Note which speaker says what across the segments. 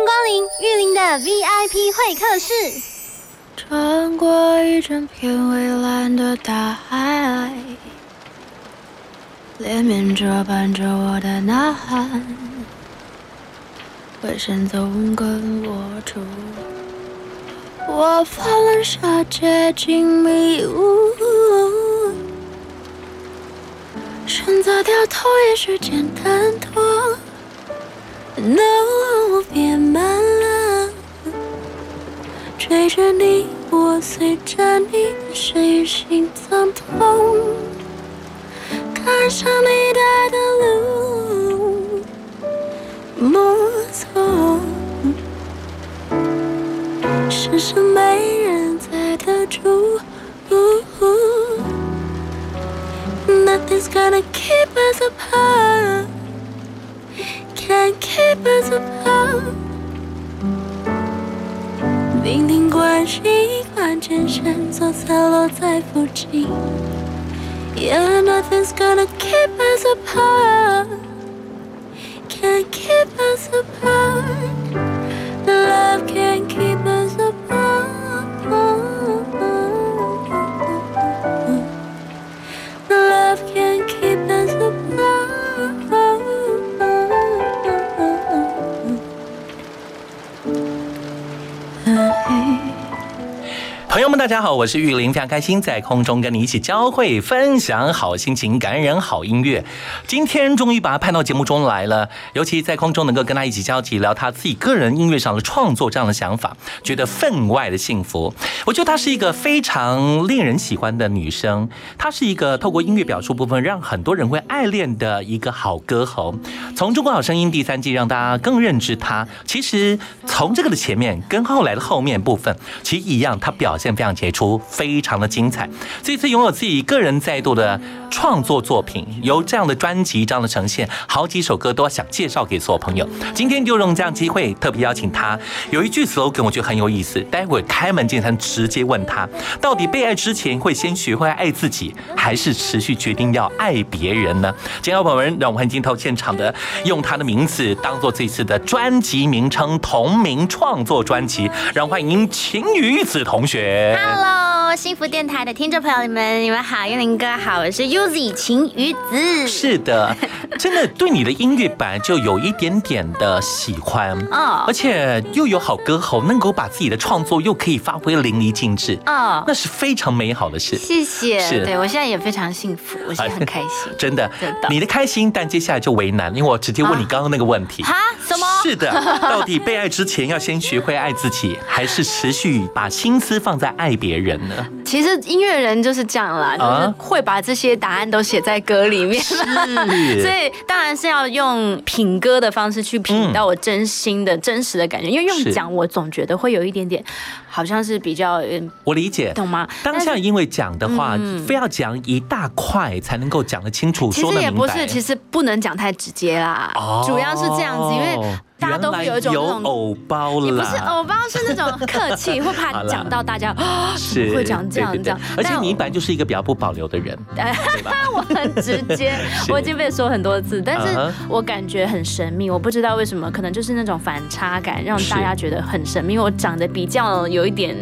Speaker 1: 欢迎光临玉林的 VIP 会客室。
Speaker 2: 穿过一整片蔚蓝的大海，连绵着伴着我的呐喊，回声总跟我住。我发了傻，接近迷雾，选择掉头也许简单多。No，别慢了，追着你，我随着你的声音心脏痛，赶上你带的路，摸索，世上没人在得住。Nothing's gonna keep us apart. Can't keep us apart。命定关系，关键线索散落在附近。Yeah, nothing's gonna keep us apart. Can't keep us apart. Love can't keep us apart.
Speaker 3: 大家好，我是玉林，非常开心在空中跟你一起交汇，分享好心情，感染好音乐。今天终于把他盼到节目中来了，尤其在空中能够跟他一起交集，聊他自己个人音乐上的创作这样的想法，觉得分外的幸福。我觉得她是一个非常令人喜欢的女生，她是一个透过音乐表述部分让很多人会爱恋的一个好歌喉。从《中国好声音》第三季让大家更认知她，其实从这个的前面跟后来的后面部分其实一样，她表现非常杰出，非常的精彩。这次拥有自己个人再度的创作作品，由这样的专辑这样的呈现，好几首歌都想介绍给所有朋友。今天就用这样机会，特别邀请他。有一句 slogan 我觉得很有意思，待会开门见山直接问他，到底被爱之前会先学会爱自己，还是持续决定要爱别人呢？今天朋友们，让我们欢迎镜头现场的，用他的名字当做这次的专辑名称，同名创作专辑，让我们欢迎晴雨子同学。
Speaker 1: Hello，幸福电台的听众朋友们，你们好，幽灵哥好，我是 Uzi 晴雨子。
Speaker 3: 是的，真的对你的音乐本来就有一点点的喜欢，
Speaker 1: 哦
Speaker 3: 而且又有好歌喉，能够把自己的创作又可以发挥淋漓尽致，
Speaker 1: 哦
Speaker 3: 那是非常美好的事。
Speaker 2: 谢谢，
Speaker 3: 是
Speaker 2: 对我现在也非常幸福，我现在很开心。
Speaker 3: 真的
Speaker 2: 真的，
Speaker 3: 你的开心，但接下来就为难，因为我直接问你刚刚那个问题。
Speaker 2: 哈？什么？
Speaker 3: 是的，到底被爱之前要先学会爱自己，还是持续把心思放在爱别人呢？
Speaker 2: 其实音乐人就是这样啦，
Speaker 3: 啊
Speaker 2: 就是会把这些答案都写在歌里面。
Speaker 3: 是
Speaker 2: 所以当然是要用品歌的方式去品到我真心的、真实的感觉，因为用讲我总觉得会有一点点，好像是比较，嗯
Speaker 3: 我理解。
Speaker 2: 懂吗？
Speaker 3: 当下因为讲的话，
Speaker 2: 嗯
Speaker 3: 非要讲一大块才能够讲得清楚，
Speaker 2: 其。实也不是，其实不能讲太直接啦，
Speaker 3: 哦
Speaker 2: 主要是这样子，因为大家都会有一种那种。
Speaker 3: 偶包啦，
Speaker 2: 也不是藕包，是那种客气，会怕讲到大家啊，
Speaker 3: 是
Speaker 2: 会讲这样这样？
Speaker 3: 而且你本来就是一个比较不保留的人？
Speaker 2: 我很直接，我已经被说很多次，但是我感觉很神秘，我不知道为什么，可能就是那种反差感，让大家觉得很神秘。因为我长得比较有一点，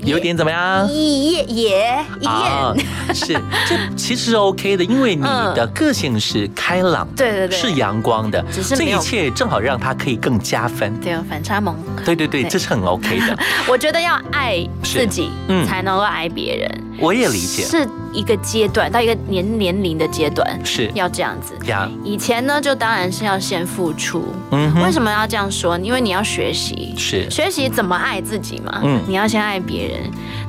Speaker 3: 有点怎么样？
Speaker 2: 野野
Speaker 3: 啊
Speaker 2: 艳，，
Speaker 3: 是，这其实 OK 的，因为你的个性是开朗，
Speaker 2: 对对对
Speaker 3: 是阳光的，这一
Speaker 2: 只是这一
Speaker 3: 切正好让他可以更加分。
Speaker 2: 对，有反差萌。
Speaker 3: 对对对，这是很 OK 的。
Speaker 2: 我觉得要爱自己
Speaker 3: 嗯
Speaker 2: 才能够爱别人，
Speaker 3: 我也理解，
Speaker 4: 是一个阶段到一个年年龄的阶段
Speaker 3: 是
Speaker 4: 要这样子。
Speaker 3: 呀，
Speaker 4: 以前呢，就当然是要先付出。
Speaker 3: 嗯，
Speaker 4: 为什么要这样说？因为你要学习，
Speaker 3: 是
Speaker 4: 学习怎么爱自己嘛。
Speaker 3: 嗯
Speaker 4: 你要先爱别人。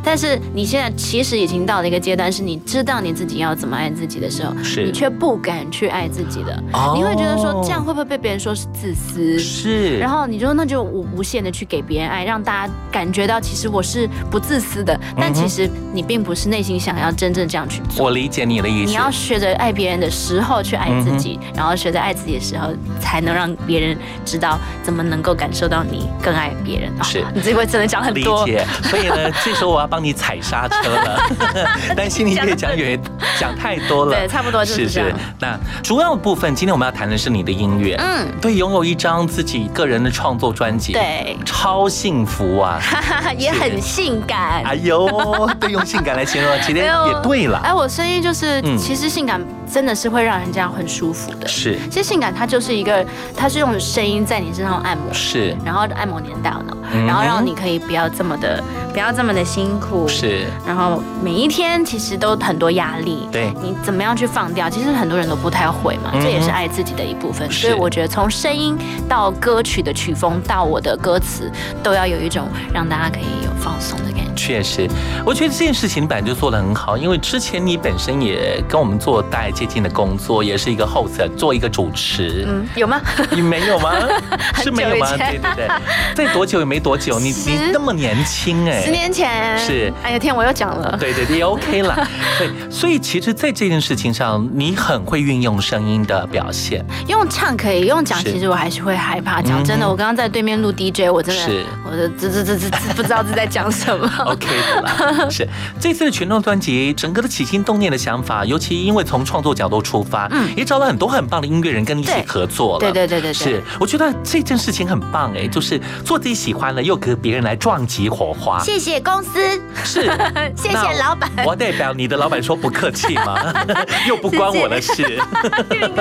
Speaker 4: 但是你现在其实已经到了一个阶段，是你知道你自己要怎么爱自己的时候，
Speaker 3: 是
Speaker 4: 你却不敢去爱自己的。
Speaker 3: 哦
Speaker 4: 你会觉得说这样会不会被别人说是自私？
Speaker 3: 是，
Speaker 4: 然后你就那就无无限的去给别人爱，让大家感觉到其实我是不自私的，但其实你并不是内心想要真正这样去做。
Speaker 3: 我理解你的意思，
Speaker 4: 你要学着爱别人的时候去爱自己，
Speaker 3: 嗯
Speaker 4: 然后学着爱自己的时候，才能让别人知道怎么能够感受到你更爱别人。哦
Speaker 3: 是
Speaker 4: 你这回真的讲很多理，
Speaker 3: 解，所以呢，这时候我要帮你踩刹车了，担心你越讲越讲太多了。
Speaker 4: 对，差不多就是这样。
Speaker 3: 那主要部分，今天我们要谈的是你的音乐。
Speaker 4: 嗯，
Speaker 3: 对，拥有一张自己个人的创作专辑，，
Speaker 4: 对，
Speaker 3: 超幸福啊！
Speaker 4: 哈哈哈，也很性感。
Speaker 3: 哎呦，对，用性感来形容，其实也对了。
Speaker 4: 哎，我声音就是，
Speaker 3: 嗯
Speaker 4: 其实性感真的是会让人家很舒服的。
Speaker 3: 是
Speaker 4: 其实性感它就是一个，它是用声音在你身上按摩，
Speaker 3: 是
Speaker 4: 然后按摩你的大脑，
Speaker 3: 嗯
Speaker 4: 然后让你可以不要这么的，不要这么的辛苦。
Speaker 3: 是，
Speaker 4: 然后每一天其实都很多压力，
Speaker 3: 对
Speaker 4: 你怎么样去放掉？其实很多人都不太会嘛，这也是爱自己的一部分。所以我觉得从声音到歌曲的曲风到我的歌词，都要有一种让大家可以有放松的感觉。
Speaker 3: 确实，我觉得这件事情本来就做得很好，因为之前你本身也跟我们做大概接近的工作，也是一个 host，做一个主持。
Speaker 4: 嗯，有吗？
Speaker 3: 你没有吗？是没有吗？对对对，在多久也没多久，你你那么年轻哎，
Speaker 4: 十年前
Speaker 3: 是
Speaker 4: 哎呀天，我又讲了。
Speaker 3: 对对对也，OK 了。对，所以其实，在这件事情上，你很会运用声音的表现。
Speaker 4: 用唱可以，用讲其实我还是会害怕。讲真的，我刚刚在对面录 DJ，我真的
Speaker 3: 是，
Speaker 4: 我的这这这这这不知道是在讲什么。
Speaker 3: OK 的啦，是。这次的全动专辑，整个的起心动念的想法，尤其因为从创作角度出发，嗯，也找了很多很棒的音乐人跟你一起合作了，
Speaker 4: 对对对对对。
Speaker 3: 是，我觉得这件事情很棒哎，就是做自己喜欢的，又跟别人来撞击火花，
Speaker 4: 谢谢公司，
Speaker 3: 是，
Speaker 4: 谢谢老板。
Speaker 3: 我代表你的老板说不客气吗？又不关我的事，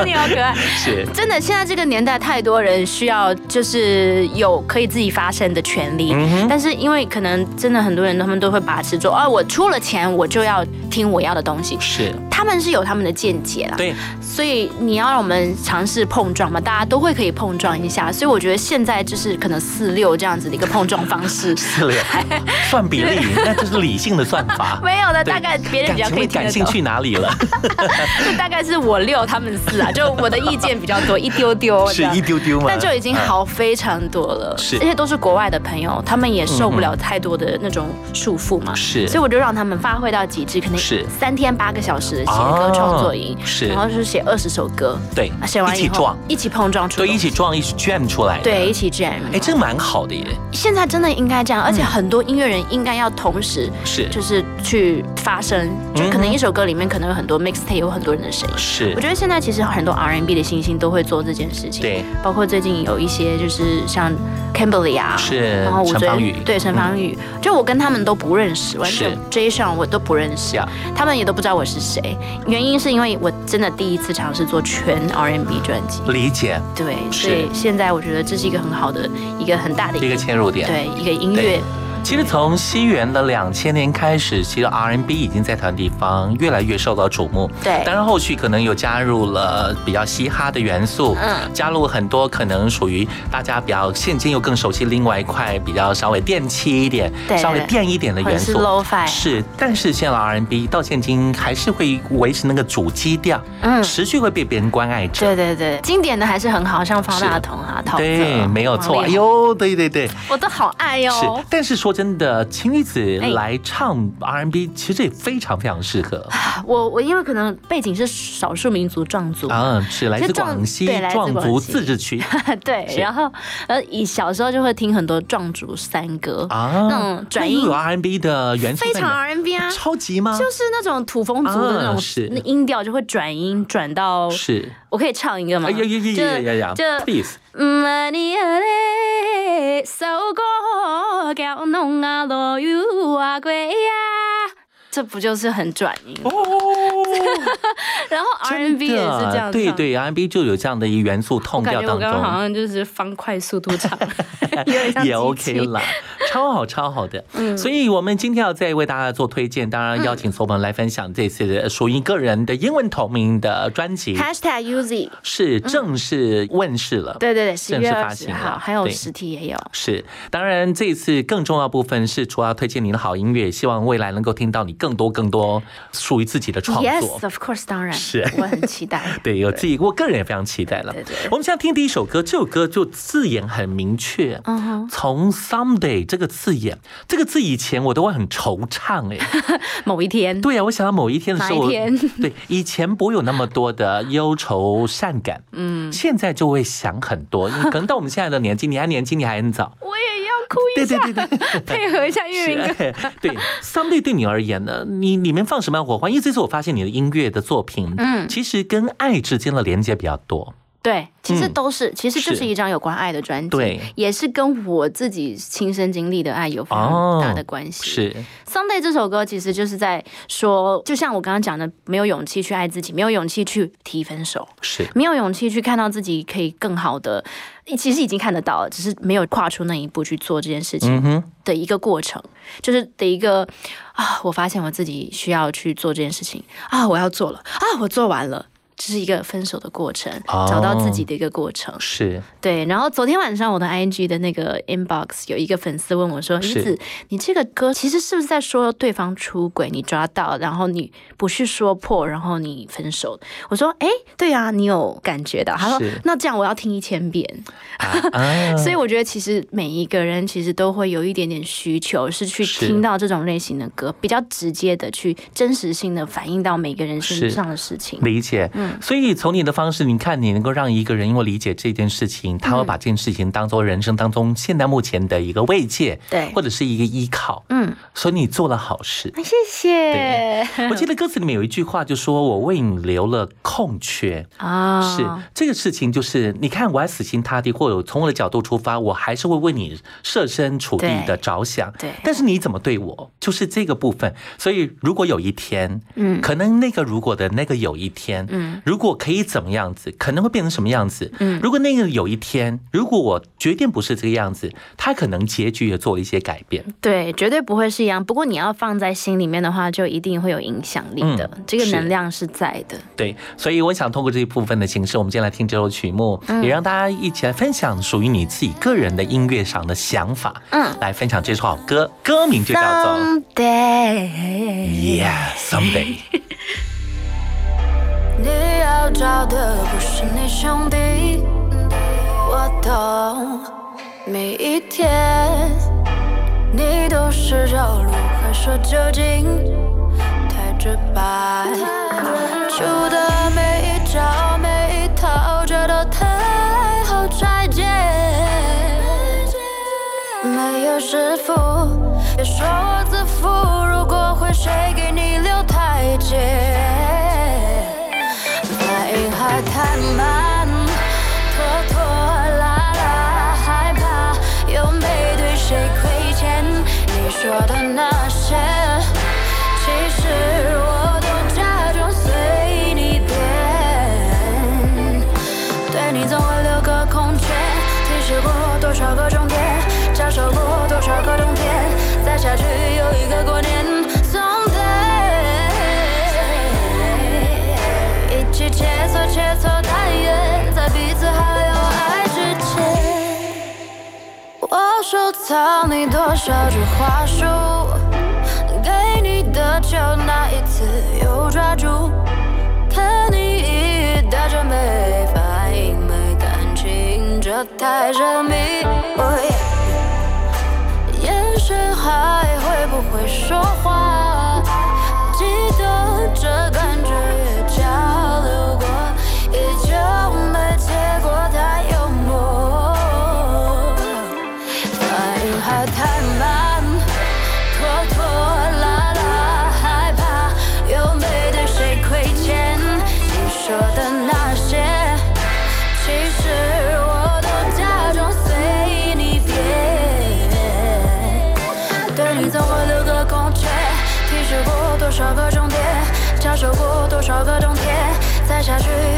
Speaker 4: 你好可爱。
Speaker 3: 是。
Speaker 4: 真的，现在这个年代，太多人需要就是有可以自己发声的权利，
Speaker 3: 嗯
Speaker 4: 但是因为可能真的很多人他们都会把持住，哦，我出了钱我就要听我要的东西，
Speaker 3: 是，
Speaker 4: 他们是有他们的见解啦。
Speaker 3: 对，
Speaker 4: 所以你要让我们尝试碰撞嘛，大家都会可以碰撞一下。所以我觉得现在就是可能四六这样子的一个碰撞方式。
Speaker 3: 四六算比例，那就是理性的算法。
Speaker 4: 没有的，大概别人比较可以。
Speaker 3: 感兴趣哪里了？
Speaker 4: 就 大概是我六，他们四啊，就我的意见比较多，一丢丢
Speaker 3: 是一丢丢吗？
Speaker 4: 但就已经好非常多了，
Speaker 3: 是
Speaker 4: 这些都是国外的朋友，他们也受不了太多的那种束缚嘛，
Speaker 3: 是。
Speaker 4: 所以我就让他们发挥到极致，可能
Speaker 3: 是。
Speaker 4: 三天八个小时的写
Speaker 3: 哦
Speaker 4: 歌创作营，
Speaker 3: 是。
Speaker 4: 然后就是写二十首歌，
Speaker 3: 对
Speaker 4: 啊写完以后
Speaker 3: 一起撞。
Speaker 4: 一起碰撞出
Speaker 3: 对，一起撞，一起 jam 出来。
Speaker 4: 对一起 jam，
Speaker 3: 哎，这蛮好的耶。
Speaker 4: 现在真的应该这样，而且很多音乐人应该要同时
Speaker 3: 是。
Speaker 4: 就是去发声，就可能一首歌里面可能有很多 mixtape，有很多人的声音。
Speaker 3: 是。
Speaker 4: 我觉得现在其实很多 R&B 的新星都会做这件事情，
Speaker 3: 对，
Speaker 4: 包括最近有一些就是像 Kimberly 啊，
Speaker 3: 是
Speaker 4: 然后吴尊
Speaker 3: 陈芳宇
Speaker 4: 对陈芳宇，就我跟他们都不认识，完全 Jason 我都不认识
Speaker 3: 呀，
Speaker 4: 他们也都不知道我是谁。原因是因为我真的第一次尝试做全 R&B 专辑，
Speaker 3: 理解。
Speaker 4: 对，所以现在我觉得这是一个很好的一个很大的
Speaker 3: 一个切入点。
Speaker 4: 对一个音乐。
Speaker 3: 其实从西元的两千年开始，其实 R&B 已经在台湾地方越来越受到瞩目。
Speaker 4: 对
Speaker 3: 当然后续可能有加入了比较嘻哈的元素，
Speaker 4: 嗯
Speaker 3: 加入很多可能属于大家比较现今又更熟悉另外一块比较稍微电器一点、
Speaker 4: 对
Speaker 3: 稍微电一点的元素。
Speaker 4: 是
Speaker 3: 但是现在的 R&B 到现今还是会维持那个主基调，
Speaker 4: 嗯
Speaker 3: 持续会被别人关爱着。
Speaker 4: 对对对，经典的还是很好，像方大同啊、陶喆，
Speaker 3: 对，没有错。哎呦，对对对，
Speaker 4: 我都好爱
Speaker 3: 是
Speaker 4: 哦。。
Speaker 3: 但是说真的，青玉子
Speaker 4: 哎。
Speaker 3: 来唱 R&B，其实也非常非常适合。
Speaker 4: 我我因为可能背景是少数民族壮族，
Speaker 3: 嗯，是来自广西壮族自治区。
Speaker 4: 对，然后呃，以小时候就会听很多壮族山歌，
Speaker 3: 啊，
Speaker 4: 那种转音
Speaker 3: 那又有 R&B 的元素
Speaker 4: 非常
Speaker 3: R N
Speaker 4: B 啊，
Speaker 3: 超级吗？
Speaker 4: 就是那种土风族的那种
Speaker 3: 啊是。
Speaker 4: 那音调就会转音转到，
Speaker 3: 是，
Speaker 4: 我可以唱一个吗？
Speaker 3: 哎呀呀呀呀呀
Speaker 4: 就
Speaker 3: 呀，please，
Speaker 4: 唔你咧，受过叫侬啊落雨啊鬼呀，这不就是很转音？
Speaker 3: 哦，
Speaker 4: 然后 R N B 也是这样唱，
Speaker 3: 对对，R N B 就有这样的一个元素，痛
Speaker 4: 感
Speaker 3: 调当
Speaker 4: 中。我刚刚好像就是方块速度唱，
Speaker 3: 也 OK
Speaker 4: 器。
Speaker 3: 啦，超好超好的。嗯。所以我们今天要再为大家做推荐，当然邀请所有朋友来分享这次的属于个人的英文同名的专辑
Speaker 4: ，Hashtag Uzi，
Speaker 3: 是正式问世了。
Speaker 4: 对对对，
Speaker 3: 正式发行了，
Speaker 4: 还有实体也有。
Speaker 3: 是，当然这一次更重要部分是，除了要推荐你的好音乐，希望未来能够听到你更多更多属于自己的创作。
Speaker 4: Yes, of course，当然
Speaker 3: 是
Speaker 4: 我很期待。
Speaker 3: 对，有自己，我个人也非常期待了。
Speaker 4: 对对
Speaker 3: 我们现在听第一首歌，这首歌就字眼很明确。从 someday 这个字眼，这个字以前我都会很惆怅哎。
Speaker 4: 某一天，
Speaker 3: 对啊，我想到某一天的时候，对以前不会有那么多的忧愁善感，嗯，现在就会想很多。可能到我们现在的年纪，你还年轻，你还很早。
Speaker 4: 我也要哭一下，
Speaker 3: 对对对，
Speaker 4: 配合一下粤语歌。
Speaker 3: 是哎对，someday 对你而言呢，你里面放什么火花？因为这次我发现你的音乐的作品，
Speaker 4: 嗯
Speaker 3: 其实跟爱之间的连接比较多。
Speaker 4: 对，其实
Speaker 3: 嗯。
Speaker 4: 都是，其实就是。是一张有关爱的专辑，
Speaker 3: 对。
Speaker 4: 也是跟我自己亲身经历的爱有非
Speaker 3: 哦
Speaker 4: 常大的关系。
Speaker 3: 是
Speaker 4: ，Someday 这首歌其实就是在说，就像我刚刚讲的，没有勇气去爱自己，没有勇气去提分手，
Speaker 3: 是，
Speaker 4: 没有勇气去看到自己可以更好的，其实已经看得到了，只是没有跨出那一步去做这件事情
Speaker 3: 嗯，
Speaker 4: 的一个过程，就是的一个啊，我发现我自己需要去做这件事情。啊，我要做了啊，我做完了。这是一个分手的过程，
Speaker 3: 哦
Speaker 4: 找到自己的一个过程。
Speaker 3: 是，
Speaker 4: 对，然后昨天晚上我的 IG 的那个 inbox 有一个粉丝问我说：“
Speaker 3: 是
Speaker 4: 怡子，你这个歌其实是不是在说对方出轨，你抓到，然后你不去说破，然后你分手？”我说：“哎，对啊，你有感觉到？”他说：“那这样我要听一千遍。所以我觉得其实每一个人其实都会有一点点需求，是去听到这种类型的歌，比较直接的去真实性的反映到每个人身上的事情。
Speaker 3: 理解，
Speaker 4: 嗯
Speaker 3: 所以从你的方式，你看你能够让一个人因为理解这件事情，他会把这件事情当做人生当中现在目前的一个慰藉，
Speaker 4: 对
Speaker 3: 或者是一个依靠，
Speaker 4: 嗯，
Speaker 3: 所以你做了好事。
Speaker 4: 谢谢。
Speaker 3: 我记得歌词里面有一句话，就说我为你留了空缺。
Speaker 4: 啊，
Speaker 3: 是这个事情，就是你看，我还死心塌地，或者从我的角度出发，我还是会为你设身处地的着想。
Speaker 4: 对
Speaker 3: 但是你怎么对我，就是这个部分。所以，如果有一天，
Speaker 4: 嗯
Speaker 3: 可能那个如果的那个有一天，
Speaker 4: 嗯，
Speaker 3: 如果可以怎么样子，可能会变成什么样子？
Speaker 4: 嗯
Speaker 3: 如果那个有一天，如果我决定不是这个样子，他可能结局也做了一些改变。
Speaker 4: 对，绝对不会是一样。不过你要放在心里面的话，就一定会有影响力的。
Speaker 3: 嗯
Speaker 4: 这个能量是在的。
Speaker 3: 对，所以我想通过这一部分的形式，我们今天来听这首曲目，
Speaker 4: 嗯
Speaker 3: 也让大家一起来分享属于你自己个人的音乐上的想法。
Speaker 4: 嗯
Speaker 3: 来分享这首好歌，歌名就叫做 Someday。
Speaker 2: 你要找的不是你兄弟，我懂。每一天，你都是绕路，还说究竟太直白。出的每一招每一套，这都太好拆解。没有师傅，别说我自负。如果会，谁给你留台阶？你说的藏你多少句话术，给你的就那一次又抓住。看你一语带着没反应、没感情，这太神秘。眼神还会不会说话？记得这感觉再下去。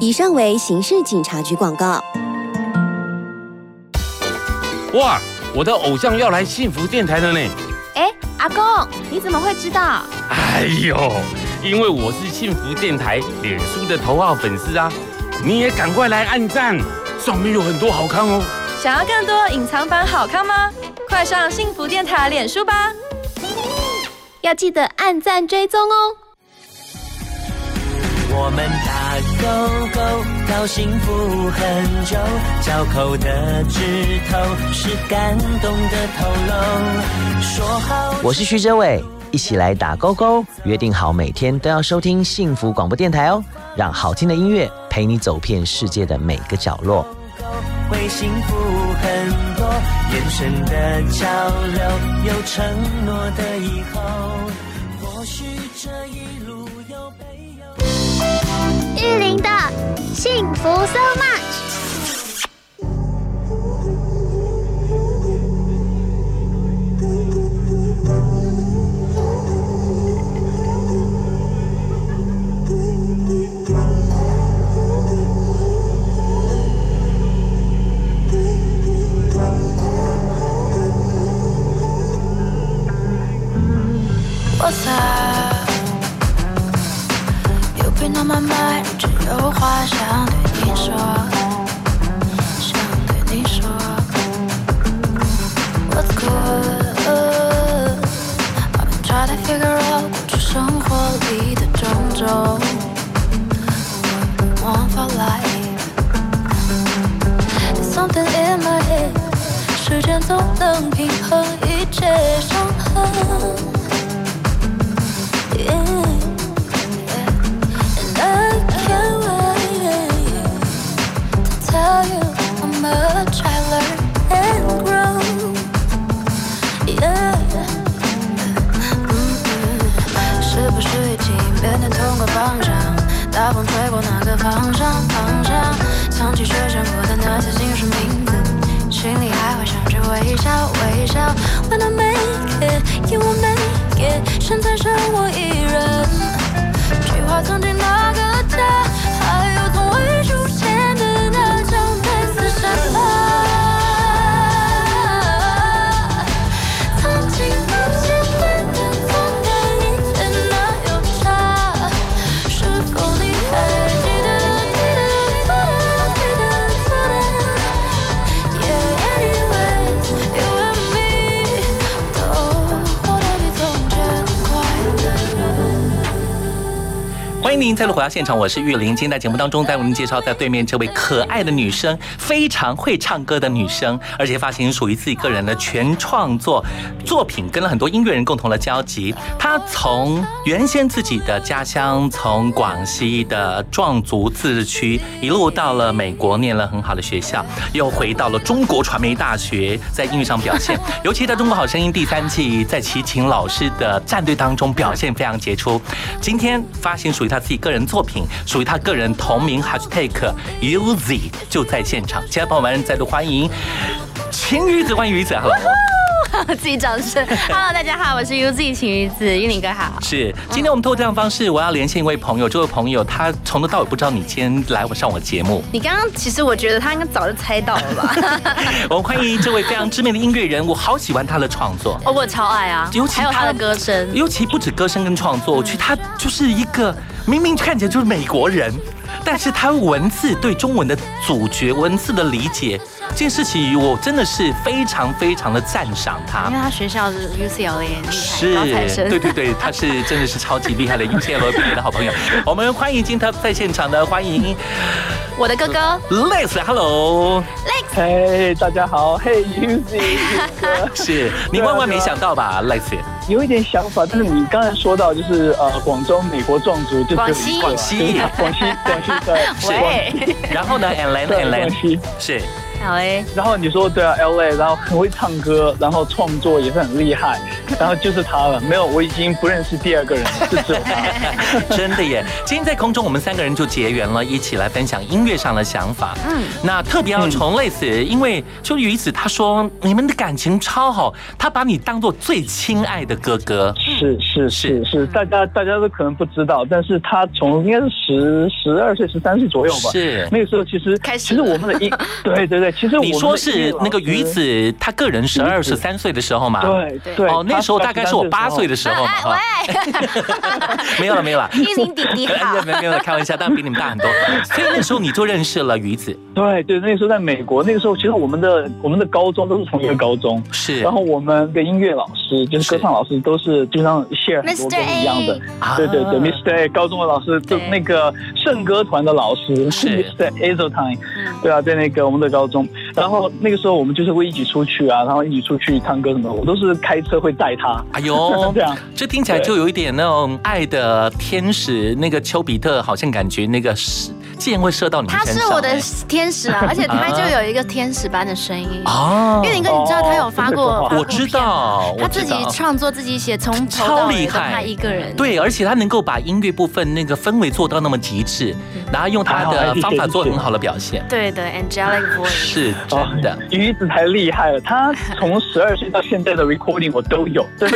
Speaker 5: 以上为刑事警察局广告。
Speaker 6: 哇，我的偶像要来幸福电台了呢！
Speaker 4: 哎，阿公，你怎么会知道？
Speaker 6: 哎呦，因为我是幸福电台脸书的头号粉丝啊！你也赶快来按赞，上面有很多好看哦。
Speaker 7: 想要更多隐藏版好看吗？快上幸福电台脸书吧！
Speaker 1: 要记得按赞追踪哦。
Speaker 8: 我们打勾勾，到幸福很久，交口的指头是感动的透露。说好，
Speaker 9: 我是徐哲伟，一起来打勾勾，约定好每天都要收听幸福广播电台哦，让好听的音乐陪你走遍世界的每个角落。
Speaker 8: 会幸福很多，眼神的交流，有承诺的以后，或许这
Speaker 1: 幸福 so
Speaker 3: 欢迎您再度回到现场，我是玉玲。今天在节目当中，带为您介绍在对面这位可爱的女生，非常会唱歌的女生，而且发行属于自己个人的全创作作品，跟了很多音乐人共同的交集。她从原先自己的家乡，从广西的壮族自治区，一路到了美国，念了很好的学校，又回到了中国传媒大学，在音乐上表现，尤其在中国好声音第三季，在齐秦老师的战队当中表现非常杰出。今天发行属于他自己个人作品，属于他个人同名 hashtag Uzi 就在现场，其他朋友们，再度欢迎晴雨子，欢迎鱼子哈。
Speaker 4: 自己掌声。Hello，大家好，我是 UZ 晴雨子，玉林哥好。
Speaker 3: 是，今天我们通过这样方式，我要连线一位朋友，这位朋友他从头到尾不知道你今天来我上我节目。
Speaker 4: 你刚刚其实我觉得他应该早就猜到了吧？
Speaker 3: 我们欢迎这位非常知名的音乐人，我好喜欢他的创作，
Speaker 4: 哦，我超爱啊，
Speaker 3: 尤其
Speaker 4: 还有他的歌声，
Speaker 3: 尤其不止歌声跟创作，我觉得他就是一个明明看起来就是美国人，但是他文字对中文的主角文字的理解。这件事情我真的是非常非常的赞赏他，
Speaker 4: 因为他学校是 UCLA 厉害，
Speaker 3: 是，对对对，他是真的是超级厉害的 UCLA 毕业的好朋友。我们欢迎今天在现场的欢迎
Speaker 4: 我的哥哥。
Speaker 3: Lex，Hello，Lex，
Speaker 10: 嘿，大家好，嘿，UZ，
Speaker 3: 是你万万没想到吧，Lex？
Speaker 10: 有一点想法，但是你刚才说到就是呃，广州美国壮族就
Speaker 4: 广西，
Speaker 3: 广西，
Speaker 10: 广西，广西对，
Speaker 3: 是。然后呢，And then，And then，是。
Speaker 4: 好诶，
Speaker 10: 然后你说对啊，L A，然后很会唱歌，然后创作也是很厉害，然后就是他了。没有，我已经不认识第二个人了，是只有他。
Speaker 3: 真的耶！今天在空中，我们三个人就结缘了，一起来分享音乐上的想法。嗯，那特别要从类似，因为就于此他说你们的感情超好，他把你当做最亲爱的哥哥。
Speaker 10: 是是是是，大家大家都可能不知道，但是他从应该是十十二岁、十三岁左右吧。
Speaker 3: 是
Speaker 10: 那个时候，其实开始其实我们的音，对对对。其实
Speaker 3: 你说是那个鱼子，他个人十二十三岁的时候嘛？
Speaker 10: 对对哦，
Speaker 3: 那时候大概是我八岁的时候嘛。
Speaker 4: 喂，
Speaker 3: 没有了 没有了，
Speaker 4: 一零弟弟好，
Speaker 3: 没有没有开玩笑，但比你们大很多。所以那时候你就认识了鱼子。
Speaker 10: 对对，那个时候在美国，那个时候其实我们的我们的高中都是同一个高中，
Speaker 3: 是。
Speaker 10: 然后我们的音乐老师就是歌唱老师，都是经常 share 很多都是一样的。对对对，Mr. A 高中的老师，就那个圣歌团的老师
Speaker 3: 是
Speaker 10: Mr. Azotime，对啊，在那个我们的高中。然后那个时候我们就是会一起出去啊，然后一起出去唱歌什么，我都是开车会带他。
Speaker 3: 哎呦，
Speaker 10: 这样，
Speaker 3: 这听起来就有一点那种爱的天使，那个丘比特好像感觉那个是箭会射到你身上。
Speaker 4: 他是我的天使啊，而且他就有一个天使般的声音哦。岳林哥，你知道他有发过？
Speaker 3: 我知道，
Speaker 4: 他自己创作自己写，从
Speaker 3: 超厉害，
Speaker 4: 他一个人。
Speaker 3: 对，而且他能够把音乐部分那个氛围做到那么极致，然后用他的方法做很好的表现。
Speaker 4: 对的，angelic voice
Speaker 3: 是。真的，
Speaker 10: 鱼子太厉害了。他从十二岁到现在的 recording 我都有。哎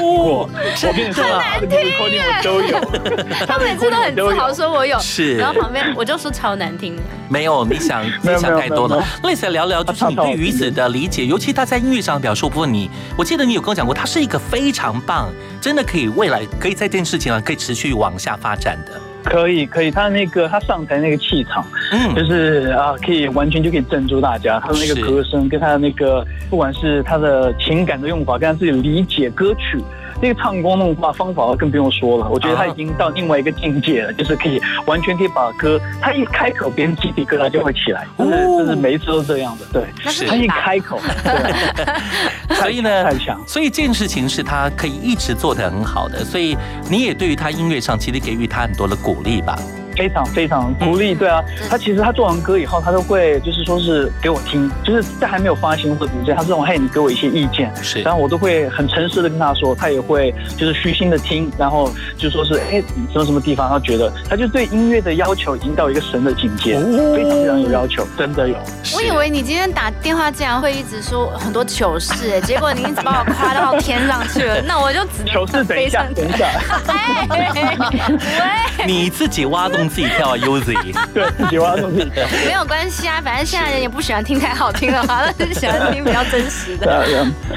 Speaker 10: 呦，我跟你说啊，他的 recording 我都有。
Speaker 4: 他每次都很自豪说我有，
Speaker 3: 是。
Speaker 4: 然后旁边我就说超难听。
Speaker 3: 没有，你想 你想太多了。类似聊聊，就是你对鱼子的理解，尤其他在音乐上的表述部分，你我记得你有跟我讲过，他是一个非常棒，真的可以未来可以在这件事情上可以持续往下发展的。
Speaker 10: 可以可以，他那个他上台那个气场，嗯，就是啊，可以完全就可以镇住大家。他的那个歌声跟他的那个，不管是他的情感的用法，跟他自己理解歌曲。那个唱功的话方法更不用说了，我觉得他已经到另外一个境界了，就是可以完全可以把歌，他一开口，别人鸡皮疙瘩就会起来，真的，真是每一次都这样的。对，他一开口，
Speaker 3: 所以呢，
Speaker 10: 太强。
Speaker 3: 所以这件事情是他可以一直做的很好的，所以你也对于他音乐上其实给予他很多的鼓励吧。
Speaker 10: 非常非常鼓励，对啊，他其实他做完歌以后，他都会就是说是给我听，就是在还没有发行或者这样，他这种嘿，你给我一些意见，
Speaker 3: 是，
Speaker 10: 然后我都会很诚实的跟他说，他也会就是虚心的听，然后就说是哎，什么什么地方他觉得，他就对音乐的要求已经到一个神的境界，非常非常有要求，真的有。
Speaker 4: 我以为你今天打电话竟然会一直说很多糗事，哎，结果你一直把我夸到天上去了，那我就只
Speaker 10: 糗事等一下，等一下，
Speaker 3: 喂，你自己挖洞。动自己跳 Uzi，
Speaker 10: 对，喜欢动自己跳。
Speaker 4: 没有关系啊，反正现在人也不喜欢听太好听的话，那 就喜欢听比较真实的。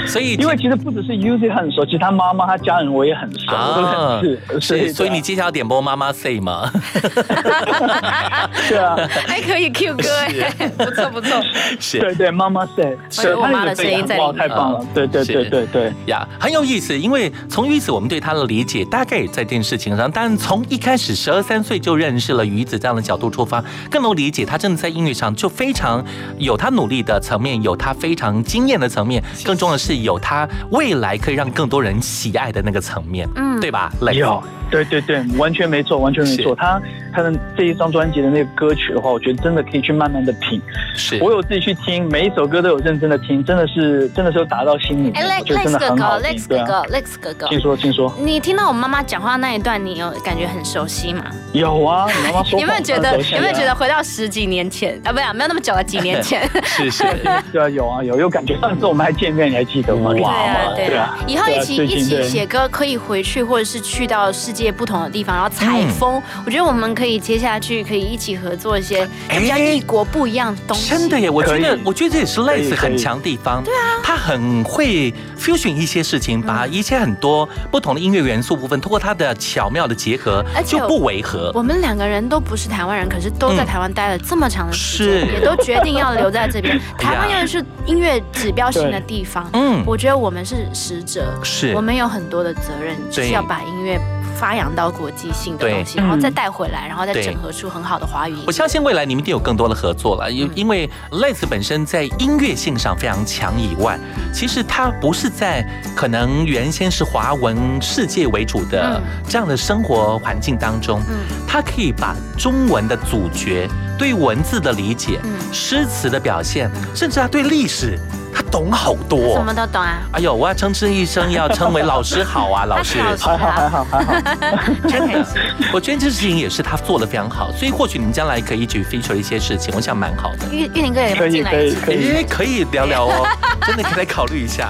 Speaker 3: 所以，
Speaker 10: 因为其实不只是 Uzi 很熟，其实他妈妈、他家人我也很熟。
Speaker 3: 所以，所以你接下来点播妈妈 say 吗？
Speaker 10: 对啊，
Speaker 4: 还可以 Q 歌哎，不错不错。
Speaker 3: 是，
Speaker 10: 对对，妈妈 say，
Speaker 4: 是我妈的声音在里，
Speaker 10: 太棒了。对对对对对
Speaker 3: 呀，很有意思。因为从鱼子我们对他的理解，大概也在这件事情上，但从一开始十二三岁就认识了鱼子这样的角度出发，更能理解他真的在音乐上就非常有他努力的层面，有他非常惊艳的层面，更重要的是有他未来可以让更多人喜爱的那个层面，嗯，对吧？
Speaker 10: 有。对对对，完全没错，完全没错。他他的这一张专辑的那个歌曲的话，我觉得真的可以去慢慢的品。
Speaker 3: 是
Speaker 10: 我有自己去听，每一首歌都有认真的听，真的是真的是有打到心里。
Speaker 4: 哎，Lex 哥哥，Lex 哥哥，Lex 哥哥，
Speaker 10: 听说听说。
Speaker 4: 你听到我妈妈讲话那一段，你有感觉很熟悉吗？
Speaker 10: 有啊，你妈妈说。
Speaker 4: 有没有觉得有没有觉得回到十几年前啊？不是，没有那么久了，几年前。
Speaker 3: 是 是，
Speaker 10: 对啊，有啊有有感觉。上次我们还见面，你还记得吗？
Speaker 4: 对啊对啊。以后一起一起写歌，可以回去或者是去到世界不同的地方。然后采风，我觉得我们可以接下去可以一起合作一些比较异国不一样的东西。
Speaker 3: 真的耶，我觉得我觉得这也是类似很强地方。
Speaker 4: 对啊，
Speaker 3: 他很会 fusion 一些事情，把一些很多不同的音乐元素部分，通过他的巧妙的结合，就不违和。
Speaker 4: 我们两个人都不是台湾人，可是都在台湾待了这么长的时间，也都决定要留在这边。台湾又是音乐指标性的地方，嗯，我觉得我们是使者，
Speaker 3: 是。
Speaker 4: 我们有很多的责任，就是要把音乐。发扬到国际性的东西，然后再带回来，然后再整合出很好的华语。
Speaker 3: 我相信未来你们一定有更多的合作了，因因为 Les 本身在音乐性上非常强以外，其实他不是在可能原先是华文世界为主的这样的生活环境当中，嗯。他可以把中文的主角对文字的理解、诗词的表现，甚至他对历史。他懂好多，
Speaker 4: 什么都懂啊！
Speaker 3: 哎呦，我要称之一声，要称为老师好啊，老师，
Speaker 10: 还好还好还好，
Speaker 3: 真开心。我觉得这事情也是他做的非常好，所以或许你们将来可以一起 feature 一些事情，我想蛮好的。
Speaker 4: 玉玉林哥也
Speaker 10: 可以可以可以
Speaker 3: 可以聊聊哦，真的可以考虑一下。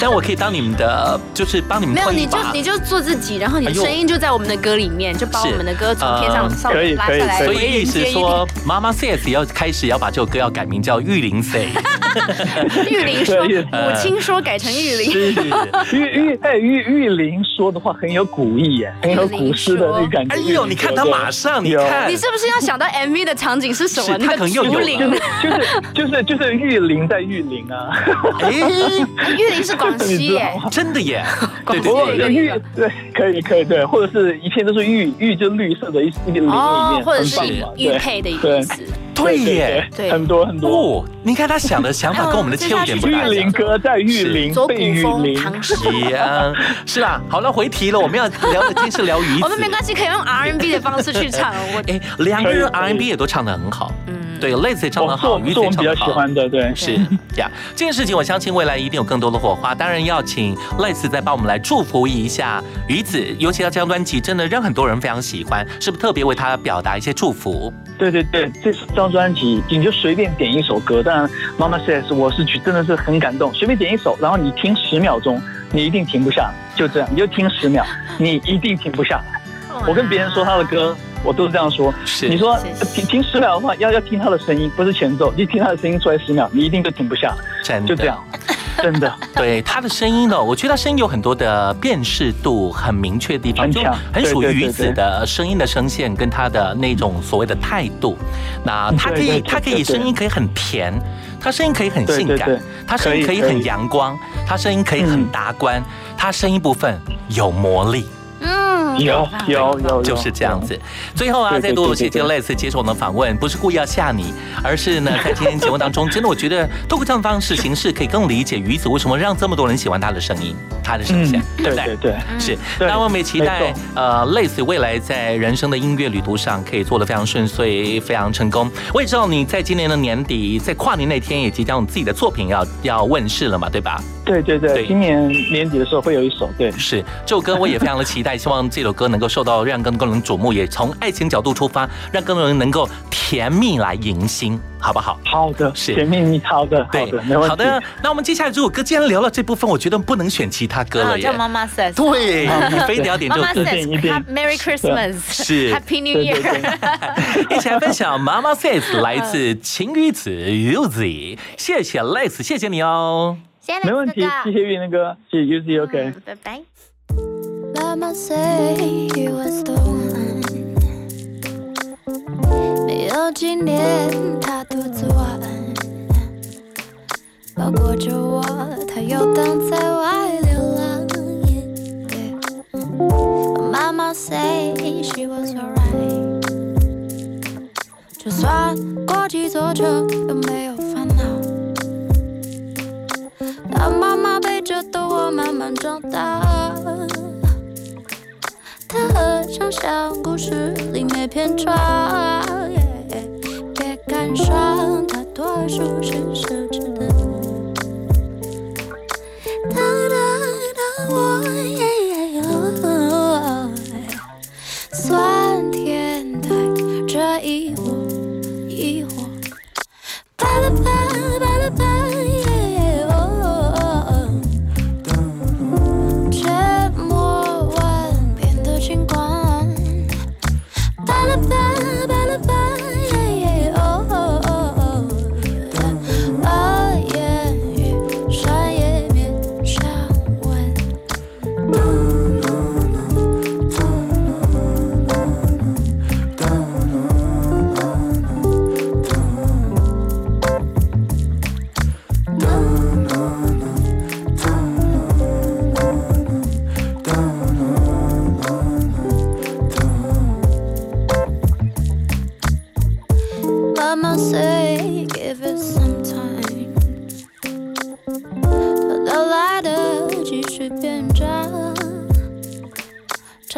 Speaker 3: 但我可以当你们的，就是帮你们。
Speaker 4: 没有，你就你就做自己，然后你的声音就在我们的歌里面，就把我们的歌从天上上拉下来。
Speaker 3: 所以意思说，妈妈 says 要开始要把这首歌要改名叫玉林 say。
Speaker 4: 玉林说，母亲说改成玉林。
Speaker 10: 玉玉哎玉玉林说的话很有古意耶，很有古诗的那感觉。哎
Speaker 3: 呦，你看他马上，你看，
Speaker 4: 你是不是要想到 MV 的场景是什么？
Speaker 3: 那个竹
Speaker 4: 林，
Speaker 10: 就是就是就是玉林在玉林啊。
Speaker 4: 哎，玉林是广西耶，
Speaker 3: 真的耶。
Speaker 10: 对对对，玉对可以可以对，或者是一片都是玉玉，就绿色的一一片林里面，
Speaker 4: 或者是玉佩的意思。
Speaker 3: 对耶，
Speaker 10: 对，很多很多。
Speaker 3: 哦，你看他想的想法跟我们的切入点不一样。
Speaker 10: 玉林哥在玉林，被玉林
Speaker 4: 唐诗
Speaker 3: 啊，是啦。好了，回题了，我们要聊的今天是聊鱼。
Speaker 4: 我们没关系，可以用 R N B 的方式去唱。我
Speaker 3: 哎，两个人 R N B 也都唱的很好。嗯。对，Lace 也唱得好，鱼子也唱得好。
Speaker 10: 喜欢的，对，
Speaker 3: 是这样。这件事情，我相信未来一定有更多的火花。当然要请 Lace 再帮我们来祝福一下鱼子，尤其他这张专辑真的让很多人非常喜欢，是不是特别为他表达一些祝福？
Speaker 10: 对对对，这张专辑你就随便点一首歌，当然妈妈 says 我是觉真的是很感动，随便点一首，然后你听十秒钟，你一定停不下，就这样，你就听十秒，你一定停不下来。我跟别人说他的歌。我都是这样说。
Speaker 3: 是
Speaker 10: 你说听听十秒的话，要要听他的声音，不是前奏，你听他的声音出来十秒，你一定就停不下。
Speaker 3: 真
Speaker 10: 的，就这样，真的。
Speaker 3: 对他的声音呢，我觉得他声音有很多的辨识度很明确的地方，
Speaker 10: 很强，
Speaker 3: 很属于鱼子的声音的声线跟他的那种所谓的态度。那他可以，他可以声音可以很甜，他声音可以很性感，他声音可以很阳光，他声音可以很达观，他声音部分有魔力。
Speaker 10: 有有有，
Speaker 3: 就是这样子。最后啊，再多谢谢 Les 接受我们的访问，不是故意要吓你，而是呢，在今天节目当中，真的我觉得通过这样的方式形式，可以更理解鱼子为什么让这么多人喜欢他的声音，他的声线，对不对？
Speaker 10: 对对，
Speaker 3: 是。那我们也期待呃类似未来在人生的音乐旅途上可以做得非常顺遂，非常成功。我也知道你在今年的年底，在跨年那天也即将有自己的作品要要问世了嘛，对吧？
Speaker 10: 对对对，今年年底的时候会有一首，对，
Speaker 3: 是这首歌我也非常的期待，希望这首歌能够受到让更多人瞩目，也从爱情角度出发，让更多人能够甜蜜来迎新，好不好？
Speaker 10: 好的，
Speaker 3: 是
Speaker 10: 甜蜜，好的，好的，没问题。
Speaker 3: 好的，那我们接下来这首歌既然聊了这部分，我觉得不能选其他歌了耶。
Speaker 4: 叫妈妈 says，
Speaker 3: 对，你非得要点这首歌。
Speaker 4: 妈妈 says，Merry Christmas，
Speaker 3: 是
Speaker 4: Happy New Year，
Speaker 3: 一起来分享妈妈 says，来自晴雨子 Uzi，谢谢 Lex，谢谢你哦。
Speaker 10: 没问题，谢谢玉林哥，谢谢 U Z OK，
Speaker 4: 拜拜。
Speaker 2: Mama say he was the one，没有几年他独自玩，包裹着我，他游荡在外流浪。Mama say she was alright，就算过几座城，有没有烦恼？他妈妈背着的我慢慢长大，他合唱小故事里没偏差，别感伤，大多数是奢侈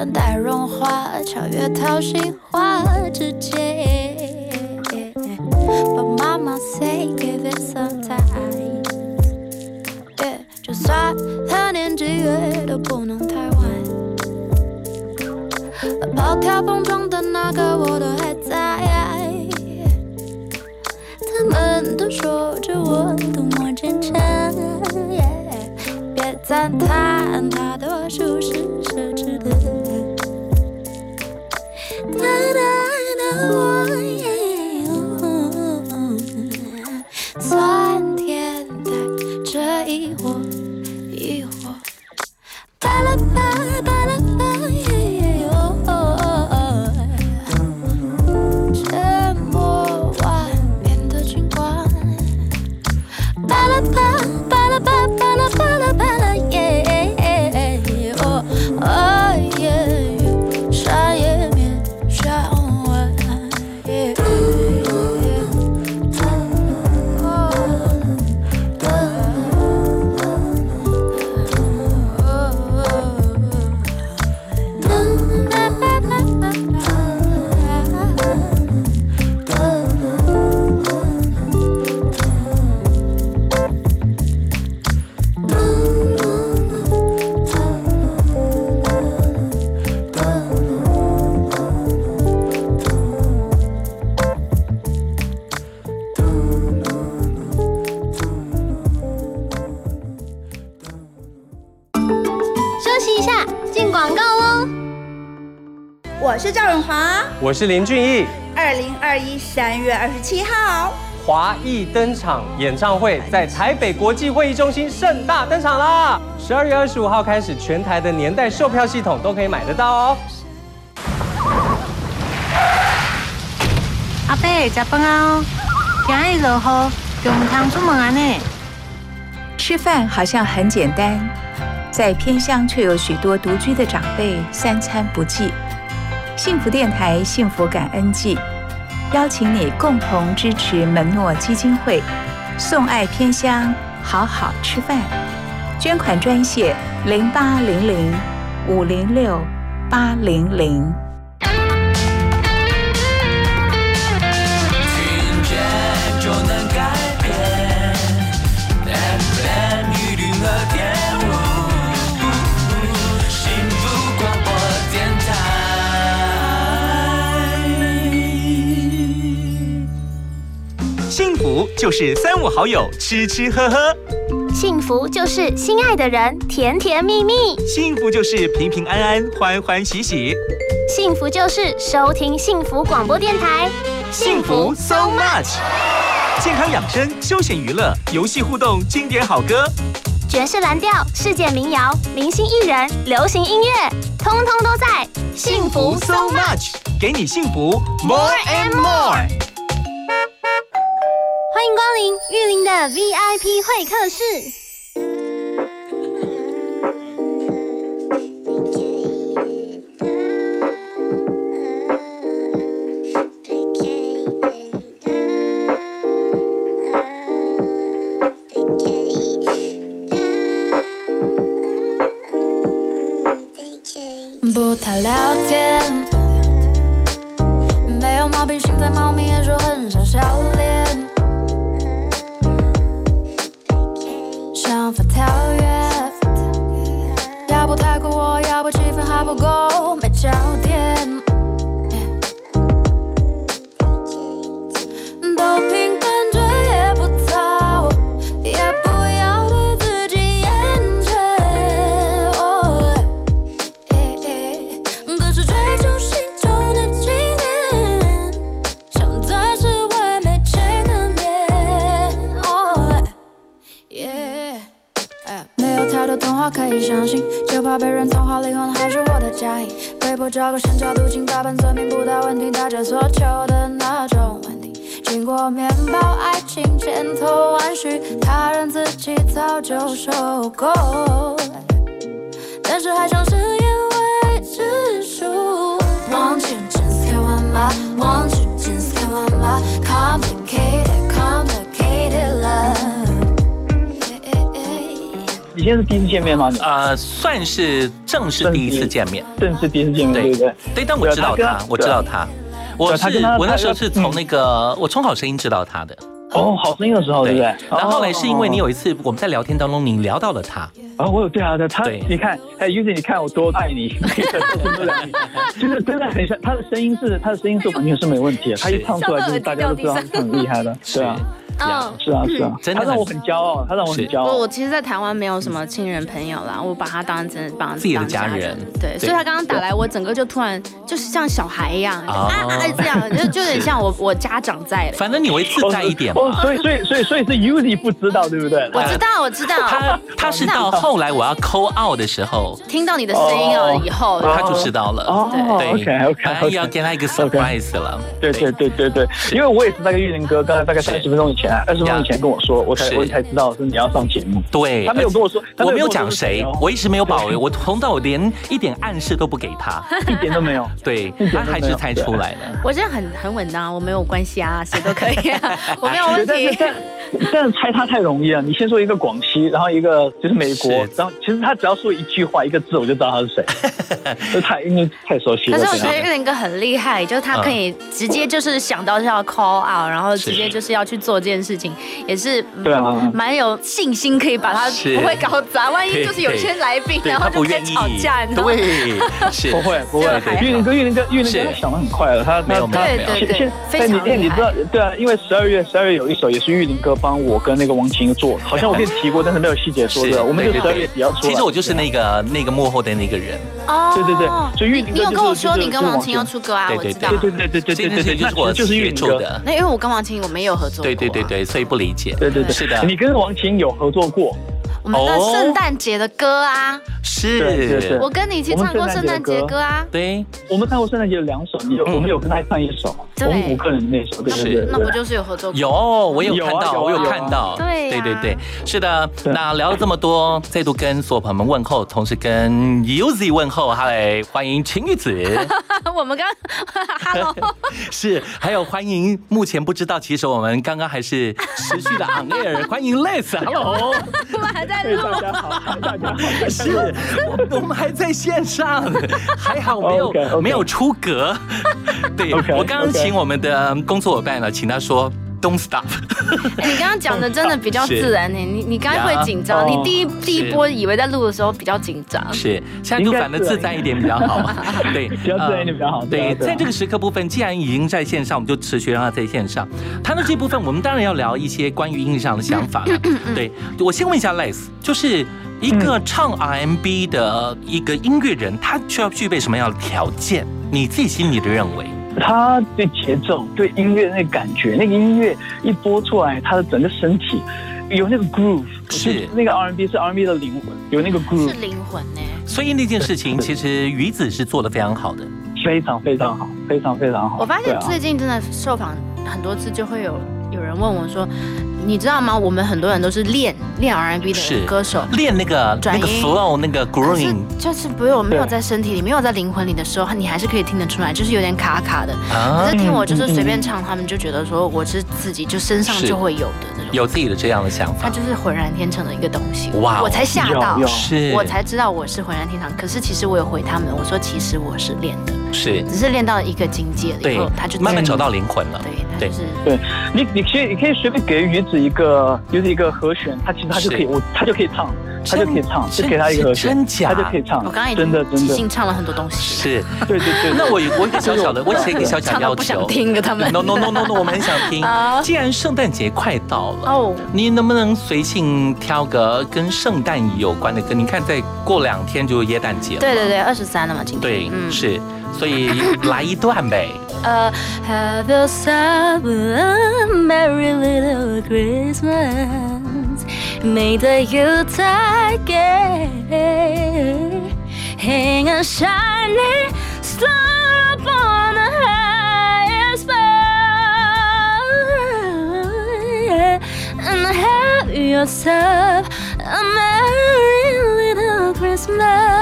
Speaker 2: 等待融化，超越掏心话之间。But mama say give it some time。Yeah,。就算和年几月都不能太晚。跑跳碰撞的那个我都还在。他们都说着我多么坚强。别赞叹，大多数是奢侈的。
Speaker 11: 我是
Speaker 12: 林俊逸。
Speaker 11: 二零二一三月二十七号，
Speaker 12: 华裔登场演唱会在台北国际会议中心盛大登场啦！十二月二十五号开始，全台的年代售票系统都可以买得到哦。
Speaker 13: 阿伯，食饭啊！今日落雨，就唔通出门啊呢。
Speaker 14: 吃饭好像很简单，在偏乡却有许多独居的长辈三餐不继。幸福电台幸福感恩季，邀请你共同支持门诺基金会，送爱偏乡，好好吃饭。捐款专线零八零零五零六八零零。
Speaker 15: 福就是三五好友吃吃喝喝，
Speaker 1: 幸福就是心爱的人甜甜蜜蜜，
Speaker 15: 幸福就是平平安安欢欢喜喜，
Speaker 1: 幸福就是收听幸福广播电台，
Speaker 15: 幸福 so much。健康养生、休闲娱乐、游戏互动、经典好歌，
Speaker 1: 爵士蓝调、世界民谣、明星艺人、流行音乐，通通都在。
Speaker 15: 幸福 so much，给你幸福 more and more。
Speaker 5: 欢迎光临玉林的 VIP 会客室。
Speaker 2: 不太聊天，没有毛病，现在猫咪也说很少笑脸，无法跳跃，要不太过我，要不气氛还不够。没焦点，相信，就怕被人同化灵魂还是我的假意。被迫找个神教途径，大本算命不大问题，大家所求的那种稳定。经过面包，爱情千头万绪，他人自己早就受够。但是还想是因为指数。Want you just can't want my, want you just can't want my complicated, complicated love.
Speaker 10: 你现在是第一次见面吗？你
Speaker 3: 呃，算是正式第一次见面，
Speaker 10: 正式第一次见面，对不对？
Speaker 3: 对，但我知道他，我知道他，我是我那时候是从那个我从好声音知道他的。
Speaker 10: 哦，好声音的时候，对不对？
Speaker 3: 然后后来是因为你有一次我们在聊天当中，你聊到了他。
Speaker 10: 啊，我有对啊，他，你看，哎，Uzi，你看我多爱你，就是真的很像，他的声音是，他的声音是完全是没问题的，他一唱出来就是大家都知道他很厉害的，对啊。
Speaker 4: 嗯，
Speaker 10: 是啊是啊，他让我很骄傲，他让我很骄傲。
Speaker 4: 我我其实，在台湾没有什么亲人朋友啦，我把他当真的当
Speaker 3: 自己的家人。
Speaker 4: 对，所以他刚刚打来，我整个就突然就是像小孩一样啊啊这样，就 就有点像我我家长在。
Speaker 3: 反正你会自在一点
Speaker 10: 哦，所以所以所以所以是 Uzi 不知道对不对？
Speaker 4: 我知道我知道。
Speaker 3: 他他是到后来我要 call out 的时候，
Speaker 4: 听到你的声音了以后，
Speaker 3: 他就知道了。
Speaker 10: 哦，OK OK，
Speaker 3: 要给他一个 surprise 了。
Speaker 10: 对对对对对，因为我也是那个玉林哥，刚才大概三十分钟以前，二十分钟以前跟。我说，我才我才知道是你要上节目。
Speaker 3: 对，
Speaker 10: 他没有跟我说，
Speaker 3: 我没有讲谁，我一直没有保留，我从到连一点暗示都不给他，
Speaker 10: 一点都没有。
Speaker 3: 对，他还是猜出来了。
Speaker 4: 我这样很很稳当，我没有关系啊，谁都可以，我没有问题。
Speaker 10: 但是猜他太容易了，你先说一个广西，然后一个就是美国，然后其实他只要说一句话一个字，我就知道他是谁。这太因为太熟悉了。
Speaker 4: 可是我觉得玉林哥很厉害，就是他可以直接就是想到是要 call out，然后直接就是要去做这件事情，也是
Speaker 10: 对啊，
Speaker 4: 蛮有信心可以把它不会搞砸。万一就是有些来宾，然后就开始吵架，你知道吗？
Speaker 3: 对，
Speaker 10: 不会不会。玉林哥玉林哥玉林哥想的很快了，他
Speaker 3: 没有
Speaker 4: 对对对，非常
Speaker 10: 厉害。你知道对啊，因为十二月十二月有一首也是玉林哥帮我跟那个王琴做，好像我跟你提过，但是没有细节说的。我们就十二月底要出。
Speaker 3: 其实我就是那个那个幕后的那个人。
Speaker 4: 哦，
Speaker 10: 对对对，所以玉林
Speaker 4: 你有跟我说你跟王琴要出歌啊？我知道。
Speaker 10: 对对对对对对对，
Speaker 3: 就是我
Speaker 10: 就是玉林
Speaker 3: 做的。
Speaker 4: 那因为我跟王琴我们也有合作。
Speaker 3: 对对对对对，所以不理解。
Speaker 10: 对对对，
Speaker 3: 是的。
Speaker 10: 你跟王琴有合作过？
Speaker 4: 我们的圣诞节的歌啊，
Speaker 3: 是，
Speaker 4: 我跟你一起唱过圣诞节歌啊，
Speaker 3: 对，
Speaker 10: 我们唱过圣诞节有两首，你有，我们有跟他唱一首，我们五个人那首，对对？对，
Speaker 4: 那不就是有合作？
Speaker 3: 有，我有看到，我有看到，
Speaker 4: 对
Speaker 3: 对对对，是的。那聊了这么多，再度跟所有朋友们问候，同时跟 Uzi 问候，哈嘞，欢迎晴玉子。
Speaker 4: 我们刚，Hello，
Speaker 3: 是，还有欢迎目前不知道，其实我们刚刚还是持续的 on air，欢迎 Les，Hello，
Speaker 4: 我们还在录，
Speaker 10: 大家好，大家好，
Speaker 3: 是，我我们还在线上，还好没有没有出格。对我刚刚请我们的工作伙伴呢，请他说。Don't stop。
Speaker 4: 你刚刚讲的真的比较自然呢，你你刚才会紧张，你第一第一波以为在录的时候比较紧张，
Speaker 3: 是现在就反的自在一点比较好，
Speaker 10: 对，比较自然一点比较好。
Speaker 3: 对，在这个时刻部分，既然已经在线上，我们就持续让它在线上。谈到这部分，我们当然要聊一些关于音乐上的想法了。对我先问一下 Les，就是一个唱 R&B 的一个音乐人，他需要具备什么样的条件？你自己心里的认为？
Speaker 10: 他对节奏、对音乐那感觉，那个音乐一播出来，他的整个身体有那个 groove，
Speaker 3: 是
Speaker 10: 那个 R&B 是 R&B 的灵魂，有那个 groove，
Speaker 4: 是灵魂呢。
Speaker 3: 所以那件事情，其实鱼子是做的非常好的，
Speaker 10: 非常非常好，非常非常好。
Speaker 4: 我发现最近真的受访很多次，就会有有人问我说。你知道吗？我们很多人都是练练 R&B 的歌手，
Speaker 3: 练那个那个 flow 那个 growing，
Speaker 4: 就是不有没有在身体里，没有在灵魂里的时候，你还是可以听得出来，就是有点卡卡的。可是听我就是随便唱，他们就觉得说我是自己就身上就会有的那种，
Speaker 3: 有自己的这样的想法。
Speaker 4: 他就是浑然天成的一个东西。哇！我才吓到，
Speaker 3: 是，
Speaker 4: 我才知道我是浑然天成。可是其实我有回他们，我说其实我是练的，
Speaker 3: 是，
Speaker 4: 只是练到一个境界了以后，他就
Speaker 3: 慢慢找到灵魂了。
Speaker 4: 对，就是
Speaker 10: 对你，你可以你可以随便给鱼子一个。就是一个和弦，他其实他就可以，我他就可以唱，他就可以唱，就给他一个和弦，
Speaker 3: 真假，
Speaker 10: 他就可以唱。
Speaker 4: 我刚刚
Speaker 10: 真的真的
Speaker 4: 即兴唱了很多东西。
Speaker 3: 是，
Speaker 10: 对对对。
Speaker 3: 那我我一个小小的，我写一个小小要求。
Speaker 4: 不想听的他们。
Speaker 3: No no no no no，我们很想听。既然圣诞节快到了，哦，你能不能随性挑个跟圣诞有关的歌？你看，再过两天就耶诞节了。
Speaker 4: 对对对，二十三了嘛，今天。
Speaker 3: 对，是，所以来一段呗。
Speaker 2: Uh, have yourself a merry little Christmas. May the Yuletide hang a shining star upon the highest bough. And have yourself a merry little Christmas.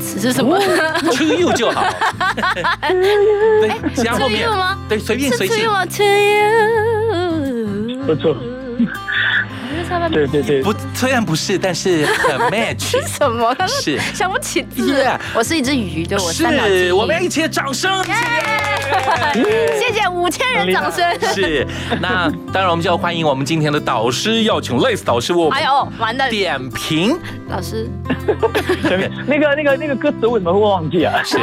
Speaker 4: 词是什么？
Speaker 3: To you 就好。对，加后面
Speaker 4: 吗？
Speaker 3: 对，随便随性。
Speaker 2: To you，
Speaker 10: 不错。对对对，
Speaker 3: 不，虽然不是，但是很 match。
Speaker 4: 是什么？
Speaker 3: 是
Speaker 4: 想不起字。我是一只鱼，对我
Speaker 3: 是。我们一起掌声。
Speaker 4: 谢谢五千人掌声。
Speaker 3: 是，那当然我们就要欢迎我们今天的导师，要请 Lace 导师，我
Speaker 4: 哎呦，完的
Speaker 3: 点评
Speaker 4: 老师。
Speaker 10: 前 面那个那个那个歌词为什么会忘记啊？
Speaker 3: 是。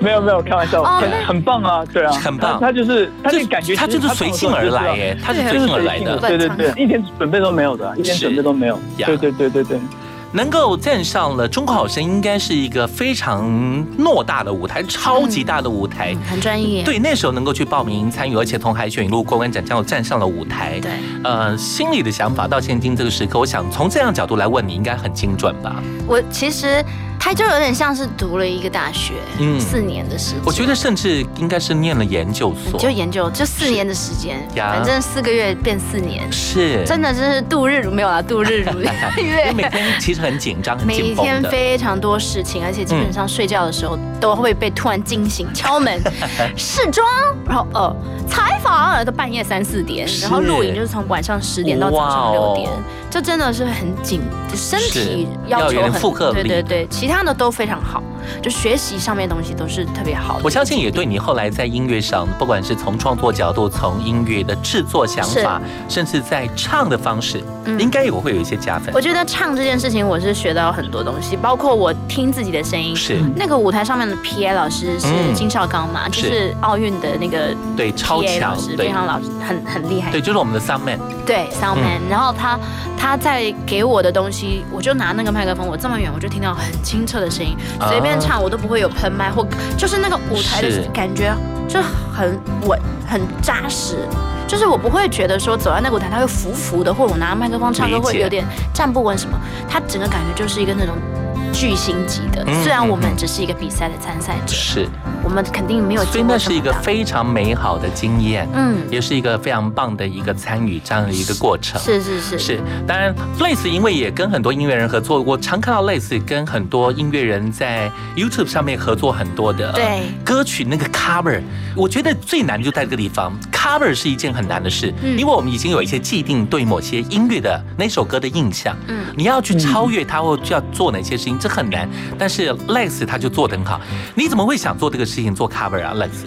Speaker 10: 没有没有，开玩笑，很很棒啊，对啊，
Speaker 3: 很棒。
Speaker 10: 他就是他就感觉
Speaker 3: 他就是随性而来耶，他是随性而来的，
Speaker 10: 对对对，一点准备都没有的，一点准备都没有。对对对对对。
Speaker 3: 能够站上了中国好声音，应该是一个非常偌大的舞台，超级大的舞台，
Speaker 4: 很专业。
Speaker 3: 对，那时候能够去报名参与，而且从海选一路过关斩将，站上了舞台。
Speaker 4: 对，
Speaker 3: 呃，心里的想法到现今这个时刻，我想从这样角度来问你，应该很精准吧？
Speaker 4: 我其实。他就有点像是读了一个大学，嗯，四年的时间。
Speaker 3: 我觉得甚至应该是念了研究所，
Speaker 4: 就研究就四年的时间，反正四个月变四年，
Speaker 3: 是。
Speaker 4: 真的就是度日如没有了，度日如
Speaker 3: 月。每天其实很紧张，很
Speaker 4: 每天非常多事情，而且基本上睡觉的时候都会被突然惊醒，敲门 试妆，然后呃采访，都半夜三四点，然后录影就是从晚上十点到早上六点。就真的是很紧，身体要求很，对对对，其其他的都非常好，就学习上面东西都是特别好。
Speaker 3: 我相信也对你后来在音乐上，不管是从创作角度，从音乐的制作想法，甚至在唱的方式，应该也会有一些加分。
Speaker 4: 我觉得唱这件事情，我是学到很多东西，包括我听自己的声音。
Speaker 3: 是
Speaker 4: 那个舞台上面的 P A 老师是金少刚嘛，就是奥运的那个
Speaker 3: 对超强，
Speaker 4: 非常老师很很厉害。
Speaker 3: 对，就是我们的 Sound Man。
Speaker 4: 对 Sound Man，然后他。他在给我的东西，我就拿那个麦克风，我这么远我就听到很清澈的声音，随便唱我都不会有喷麦或就是那个舞台的感觉就很稳很扎实，就是我不会觉得说走在那个舞台它会浮浮的，或者我拿麦克风唱歌会有点站不稳什么，它整个感觉就是一个那种。巨星级的，虽然我们只是一个比赛的参赛者，
Speaker 3: 是
Speaker 4: 我们肯定没有。
Speaker 3: 所以那是一个非常美好的经验，嗯，也是一个非常棒的一个参与这样的一个过程。
Speaker 4: 是是是
Speaker 3: 是。当然，类似因为也跟很多音乐人合作，我常看到类似跟很多音乐人在 YouTube 上面合作很多的
Speaker 4: 对
Speaker 3: 歌曲那个 cover，我觉得最难就在这个地方，cover 是一件很难的事，嗯因为我们已经有一些既定对某些音乐的那首歌的印象，嗯，你要去超越它或就要做哪些事情。这很难，但是 Lex 他就做得很好。你怎么会想做这个事情做 cover 啊，Lex？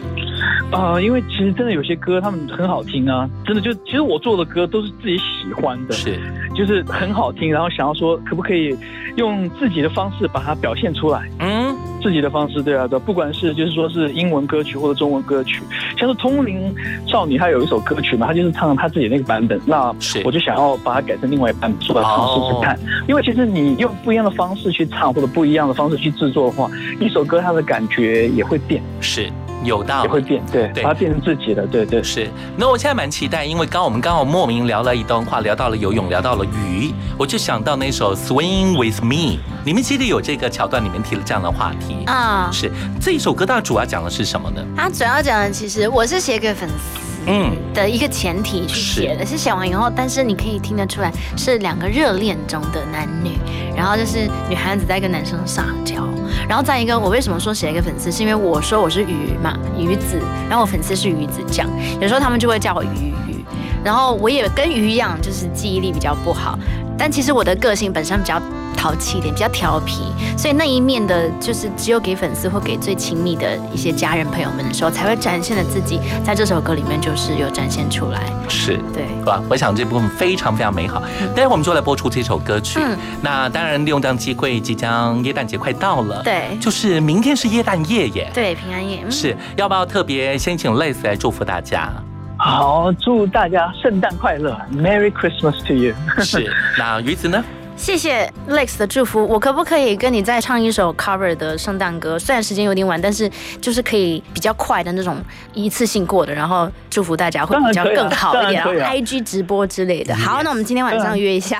Speaker 10: 啊，因为其实真的有些歌他们很好听啊，真的就其实我做的歌都是自己喜欢的，
Speaker 3: 是，
Speaker 10: 就是很好听，然后想要说可不可以用自己的方式把它表现出来，
Speaker 3: 嗯，
Speaker 10: 自己的方式，对啊，对，不管是就是说是英文歌曲或者中文歌曲，像是通灵少女，她有一首歌曲嘛，她就是唱她自己那个版本，那我就想要把它改成另外一版本，说来尝试试看，因为其实你用不一样的方式去唱或者不一样的方式去制作的话，一首歌它的感觉也会变，
Speaker 3: 是。有道
Speaker 10: 理，也会变，对，对它变成自己的，对对
Speaker 3: 是。那我现在蛮期待，因为刚我们刚好莫名聊了一段话，聊到了游泳，聊到了鱼，我就想到那首《Swing with Me》，你们记得有这个桥段，里面提了这样的话题啊。是这一首歌，它主要讲的是什么呢？
Speaker 4: 它主要讲的其实我是写给粉丝。嗯。的一个前提去写的是。写完以后，但是你可以听得出来是两个热恋中的男女，然后就是女孩子在跟男生撒娇，然后再一个我为什么说写一个粉丝，是因为我说我是鱼嘛鱼子，然后我粉丝是鱼子酱，有时候他们就会叫我鱼鱼，然后我也跟鱼一样，就是记忆力比较不好，但其实我的个性本身比较。淘气一点，比较调皮，所以那一面的，就是只有给粉丝或给最亲密的一些家人朋友们的时候，才会展现的自己，在这首歌里面就是有展现出来。
Speaker 3: 是
Speaker 4: 对，
Speaker 3: 吧？我想这部分非常非常美好。待会我们就来播出这首歌曲。嗯，那当然利用这样机会，即将耶诞节快到了，
Speaker 4: 对，
Speaker 3: 就是明天是耶诞夜耶，
Speaker 4: 对，平安夜。
Speaker 3: 是要不要特别先请 Lace 来祝福大家？
Speaker 10: 好，祝大家圣诞快乐，Merry Christmas to you。
Speaker 3: 是，那鱼子呢？
Speaker 4: 谢谢 Lex 的祝福，我可不可以跟你再唱一首 cover 的圣诞歌？虽然时间有点晚，但是就是可以比较快的那种一次性过的，然后祝福大家会比较更好一点，IG 直播之类的。好，那我们今天晚上约一下，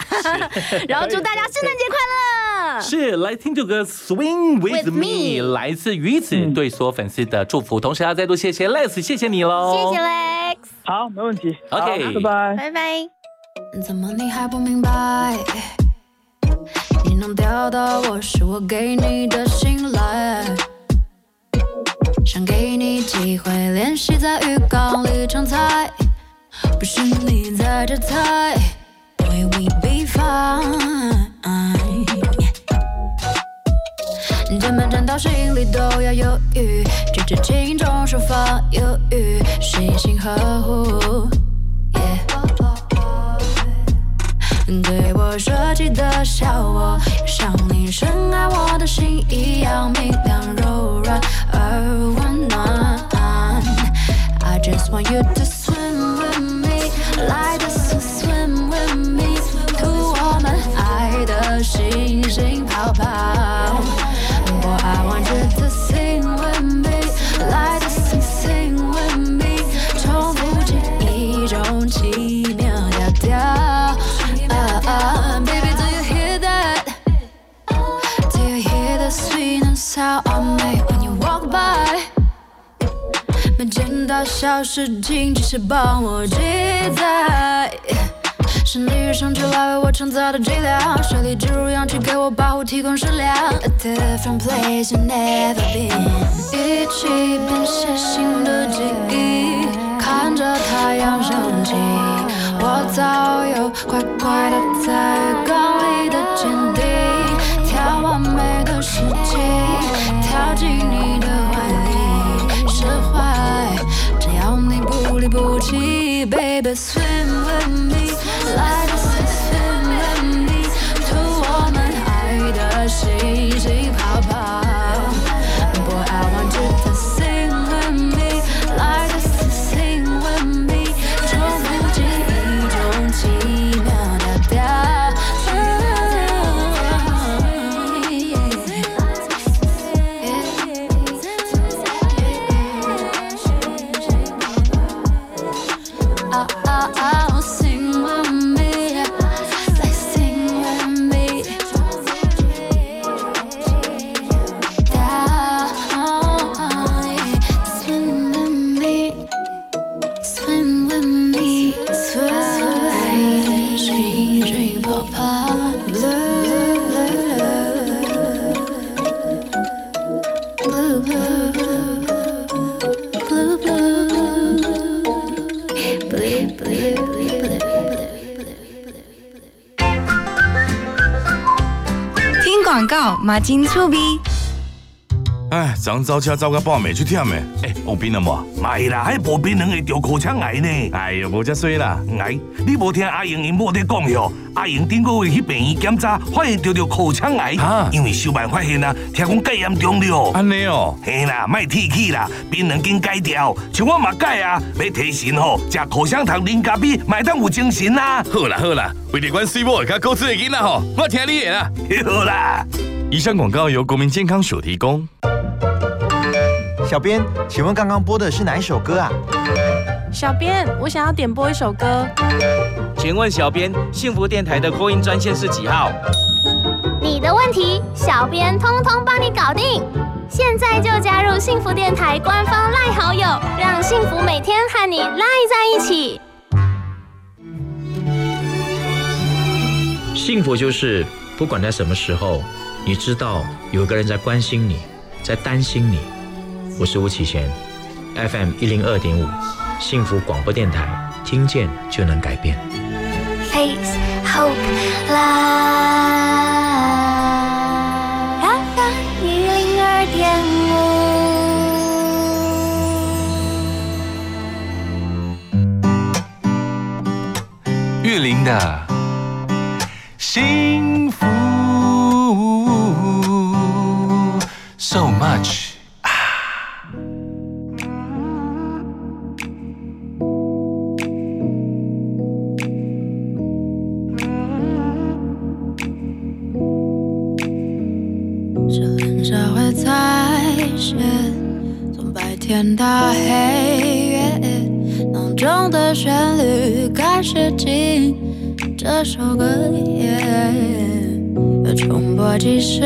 Speaker 4: 然后祝大家圣诞节快乐。
Speaker 3: 是，来听这歌 Swing with me，来自于子对所有粉丝的祝福，同时要再度谢谢 Lex，谢谢你喽，
Speaker 4: 谢谢 Lex，
Speaker 10: 好，没问题
Speaker 3: ，OK，
Speaker 10: 拜拜，
Speaker 4: 拜拜。
Speaker 2: 怎么你还不明白？你能钓到我，是我给你的信赖。想给你机会练习在浴缸里唱菜，不是你在这猜，Will we be fine？键盘站到心里都要犹豫，举止轻重手法犹豫，细心呵护。对我设计的笑我，像你深爱我的心一样明亮、柔软而温暖。I just want you to 小事情，只是帮我记载。是你与生俱来为我创造的剂量，水里植入氧气给我保护，提供食粮。A different place you've never been，一起编写新的记忆，看着太阳升起。我早有乖乖的在缸里的坚定，眺望每个世纪，跳进你你不离不弃，Baby swim with me，来
Speaker 16: 马金醋鼻。
Speaker 17: 哎，昨早车走个半暝去忝的。有病了无？
Speaker 18: 买啦，还无病人会得口腔癌呢。
Speaker 17: 哎呦，无遮衰啦！
Speaker 18: 哎，你无听阿英因某在讲哟？阿英顶个月去病院检查，发现得着口腔癌，因为小办发现啊，听讲介严重了。
Speaker 17: 安尼哦，
Speaker 18: 嘿啦，卖提起啦，病人经戒掉，像我嘛戒啊，要提神吼，食口香糖、啉咖啡，麦当有精神啦。
Speaker 17: 好啦好啦，为了阮水某甲高智的囡仔吼，我听你的啦。
Speaker 18: 好啦，
Speaker 17: 以上广告由国民健康署提供。
Speaker 19: 小编，请问刚刚播的是哪一首歌啊？
Speaker 20: 小编，我想要点播一首歌。
Speaker 21: 请问小编，幸福电台的播音专线是几号？
Speaker 1: 你的问题，小编通通帮你搞定。现在就加入幸福电台官方赖好友，让幸福每天和你赖在一起。
Speaker 22: 幸福就是不管在什么时候，你知道有个人在关心你，在担心你。我是吴启贤，FM 一零二点五，幸福广播电台，听见就能改变。
Speaker 2: Face Hope Live FM 一零二点
Speaker 3: 五，玉林的幸福，So much。
Speaker 2: 这首歌，又重播几十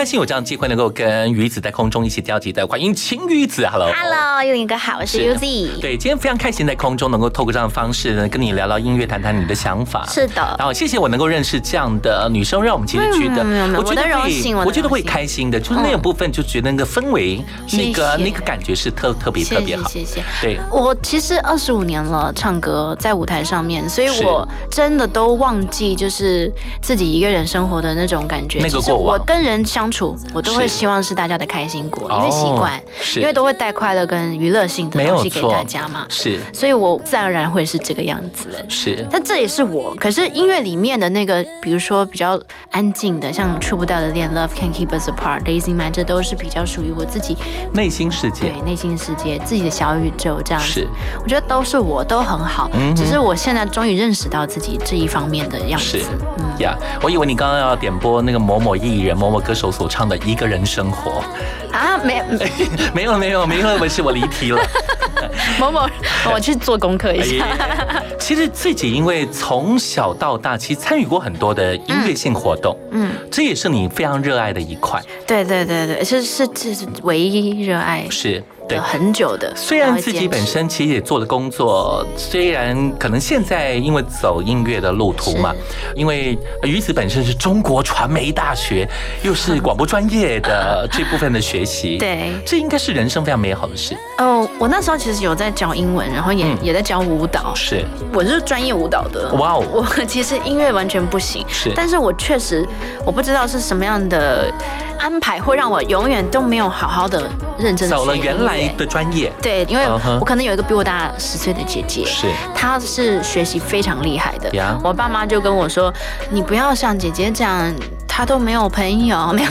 Speaker 3: 开心有这样的机会能够跟鱼子在空中一起交集的，欢迎晴鱼子，Hello。
Speaker 4: Hello，又一个好，我是 Uzi。
Speaker 3: 对，今天非常开心在空中能够透过这样的方式呢，跟你聊聊音乐，谈谈你的想法。
Speaker 4: 是的。
Speaker 3: 然后谢谢我能够认识这样的女生，让我们其实觉得，我觉得会，我觉得会开心的，就是那个部分就觉得那个氛围，那个那个感觉是特特别特别好。
Speaker 4: 谢谢。
Speaker 3: 对，
Speaker 4: 我其实二十五年了，唱歌在舞台上面，所以我真的都忘记就是自己一个人生活的那种感觉。
Speaker 3: 那个过往。
Speaker 4: 我跟人相处，我都会希望是大家的开心果，因为习惯，因为都会带快乐跟娱乐性的东西给大家嘛。
Speaker 3: 是，
Speaker 4: 所以我自然而然会是这个样子。
Speaker 3: 是，
Speaker 4: 但这也是我。可是音乐里面的那个，比如说比较安静的，像触不掉的恋、Love Can Keep Us Apart、Lazy Man，这都是比较属于我自己
Speaker 3: 内心世界。
Speaker 4: 对，内心世界自己的小宇宙这样子。
Speaker 3: 是，
Speaker 4: 我觉得都是我，都很好。嗯，只是我现在终于认识到自己这一方面的样子。
Speaker 3: 是，嗯呀，我以为你刚刚要点播那个某某艺人、某某歌手所唱的《一个人生活》
Speaker 4: 啊，没，
Speaker 3: 没有，没有，没有，不是我离题了。
Speaker 4: 某某，我去做功课一下。
Speaker 3: 其实自己因为从小到大，其实参与过很多的音乐性活动，嗯，这也是你非常热爱的一块。
Speaker 4: 对对对对，是是这是唯一热爱，
Speaker 3: 是对。
Speaker 4: 很久的。
Speaker 3: 虽然自己本身其实也做了工作，虽然可能现在因为走音乐的路途嘛，因为于子本身是中国传媒大学，又是广播专业的 这部分的学习，
Speaker 4: 对，
Speaker 3: 这应该是人生非常美好的事。
Speaker 4: 哦，我那时候其实有在教英文，然后也、嗯、也在教舞蹈，
Speaker 3: 是，
Speaker 4: 我是专业舞蹈的。
Speaker 3: 哇哦，
Speaker 4: 我其实音乐完全不行，
Speaker 3: 是，
Speaker 4: 但是我确实我不知道是什么样的安排会让我永远都没有好好的认真
Speaker 3: 走了原来的专业。
Speaker 4: 对，因为我可能有一个比我大十岁的姐姐，
Speaker 3: 是，
Speaker 4: 她是学习非常厉害的。
Speaker 3: 呀，
Speaker 4: 我爸妈就跟我说，你不要像姐姐这样。他都没有朋友，没有，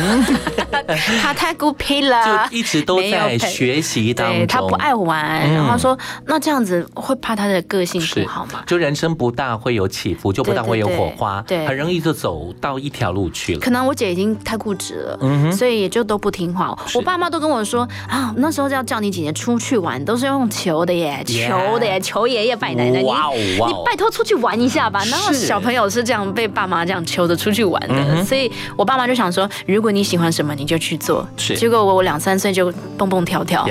Speaker 4: 她太孤僻了，
Speaker 3: 就一直都在学习当中。
Speaker 4: 她不爱玩，然后说那这样子会怕她的个性不好吗？
Speaker 3: 就人生不大会有起伏，就不大会有火花，
Speaker 4: 对，
Speaker 3: 很容易就走到一条路去了。
Speaker 4: 可能我姐已经太固执了，嗯所以也就都不听话。我爸妈都跟我说啊，那时候要叫你姐姐出去玩，都是用求的耶，求的耶，求爷爷拜奶奶，你你拜托出去玩一下吧。然后小朋友是这样被爸妈这样求着出去玩的，所以我爸妈就想说，如果你喜欢什么，你就去做。结果我我两三岁就蹦蹦跳跳，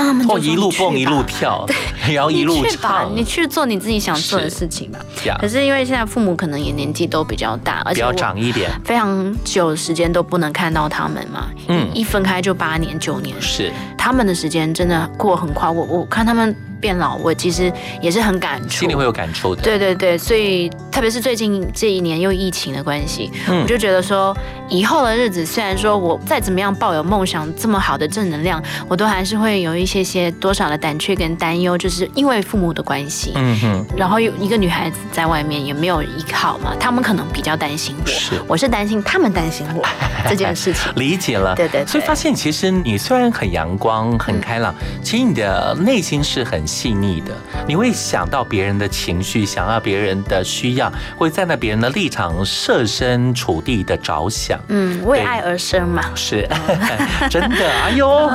Speaker 4: 那他们就
Speaker 3: 一路蹦一路跳，对，然后一路
Speaker 4: 唱，你去做你自己想做的事情吧。可是因为现在父母可能也年纪都比较大，而且
Speaker 3: 要长一点，
Speaker 4: 非常久时间都不能看到他们嘛。嗯，一分开就八年九年，
Speaker 3: 是
Speaker 4: 他们的时间真的过很快。我我看他们。变老，我其实也是很感触，
Speaker 3: 心里会有感触的。
Speaker 4: 对对对，所以特别是最近这一年又疫情的关系，我就觉得说，以后的日子虽然说我再怎么样抱有梦想，这么好的正能量，我都还是会有一些些多少的胆怯跟担忧，就是因为父母的关系。嗯哼。然后有一个女孩子在外面也没有依靠嘛，他们可能比较担心我，是，我是担心他们担心我 这件事情。
Speaker 3: 理解了。
Speaker 4: 对对。
Speaker 3: 所以发现其实你虽然很阳光、很开朗，其实你的内心是很。细腻的，你会想到别人的情绪，想要别人的需要，会站在别人的立场设身处地的着想。
Speaker 4: 嗯，为爱而生嘛。
Speaker 3: 是，真的。哎呦，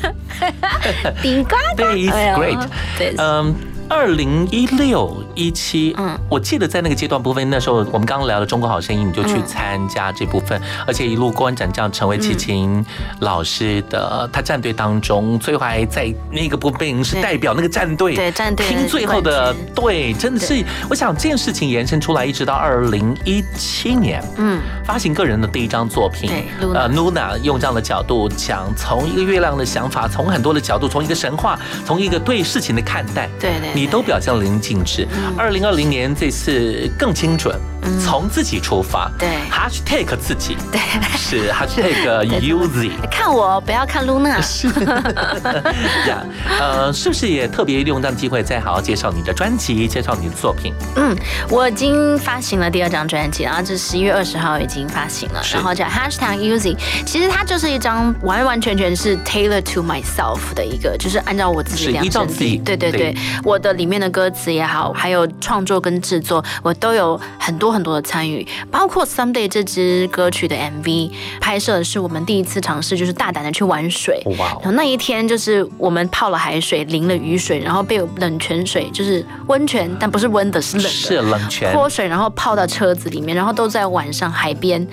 Speaker 4: 顶呱
Speaker 3: 对，It's great。对，嗯。二零一六一七，嗯，我记得在那个阶段部分，那时候我们刚刚聊了《中国好声音》，你就去参加这部分，而且一路过关斩将，成为齐秦老师的他战队当中，最后还在那个部分是代表那个战队，
Speaker 4: 对战队
Speaker 3: 拼最后的对，真的是，我想这件事情延伸出来，一直到二零一七年，嗯，发行个人的第一张作品，
Speaker 4: 呃
Speaker 3: ，Luna 用这样的角度讲，从一个月亮的想法，从很多的角度，从一个神话，从一个对事情的看待，
Speaker 4: 对对。
Speaker 3: 你都表现了淋漓尽致。二零二零年这次更精准，从自己出发，
Speaker 4: 对
Speaker 3: ，hashtag 自己，
Speaker 4: 对，
Speaker 3: 是 hashtag Uzi。
Speaker 4: 看我，不要看 Luna。
Speaker 3: 是 呀，呃，是不是也特别利用这样的机会，再好好介绍你的专辑，介绍你的作品？
Speaker 4: 嗯，我已经发行了第二张专辑，然后这十一月二十号已经发行了，然后叫 hashtag Uzi。其实它就是一张完完全全是 tailor to myself 的一个，就是按照我自己量身定。对对对，我的。里面的歌词也好，还有创作跟制作，我都有很多很多的参与，包括《Someday》这支歌曲的 MV 拍摄的是我们第一次尝试，就是大胆的去玩水。哇！然后那一天就是我们泡了海水，淋了雨水，然后被冷泉水，就是温泉，但不是温的，是冷的，
Speaker 3: 是冷泉
Speaker 4: 泼水，然后泡到车子里面，然后都在晚上海边，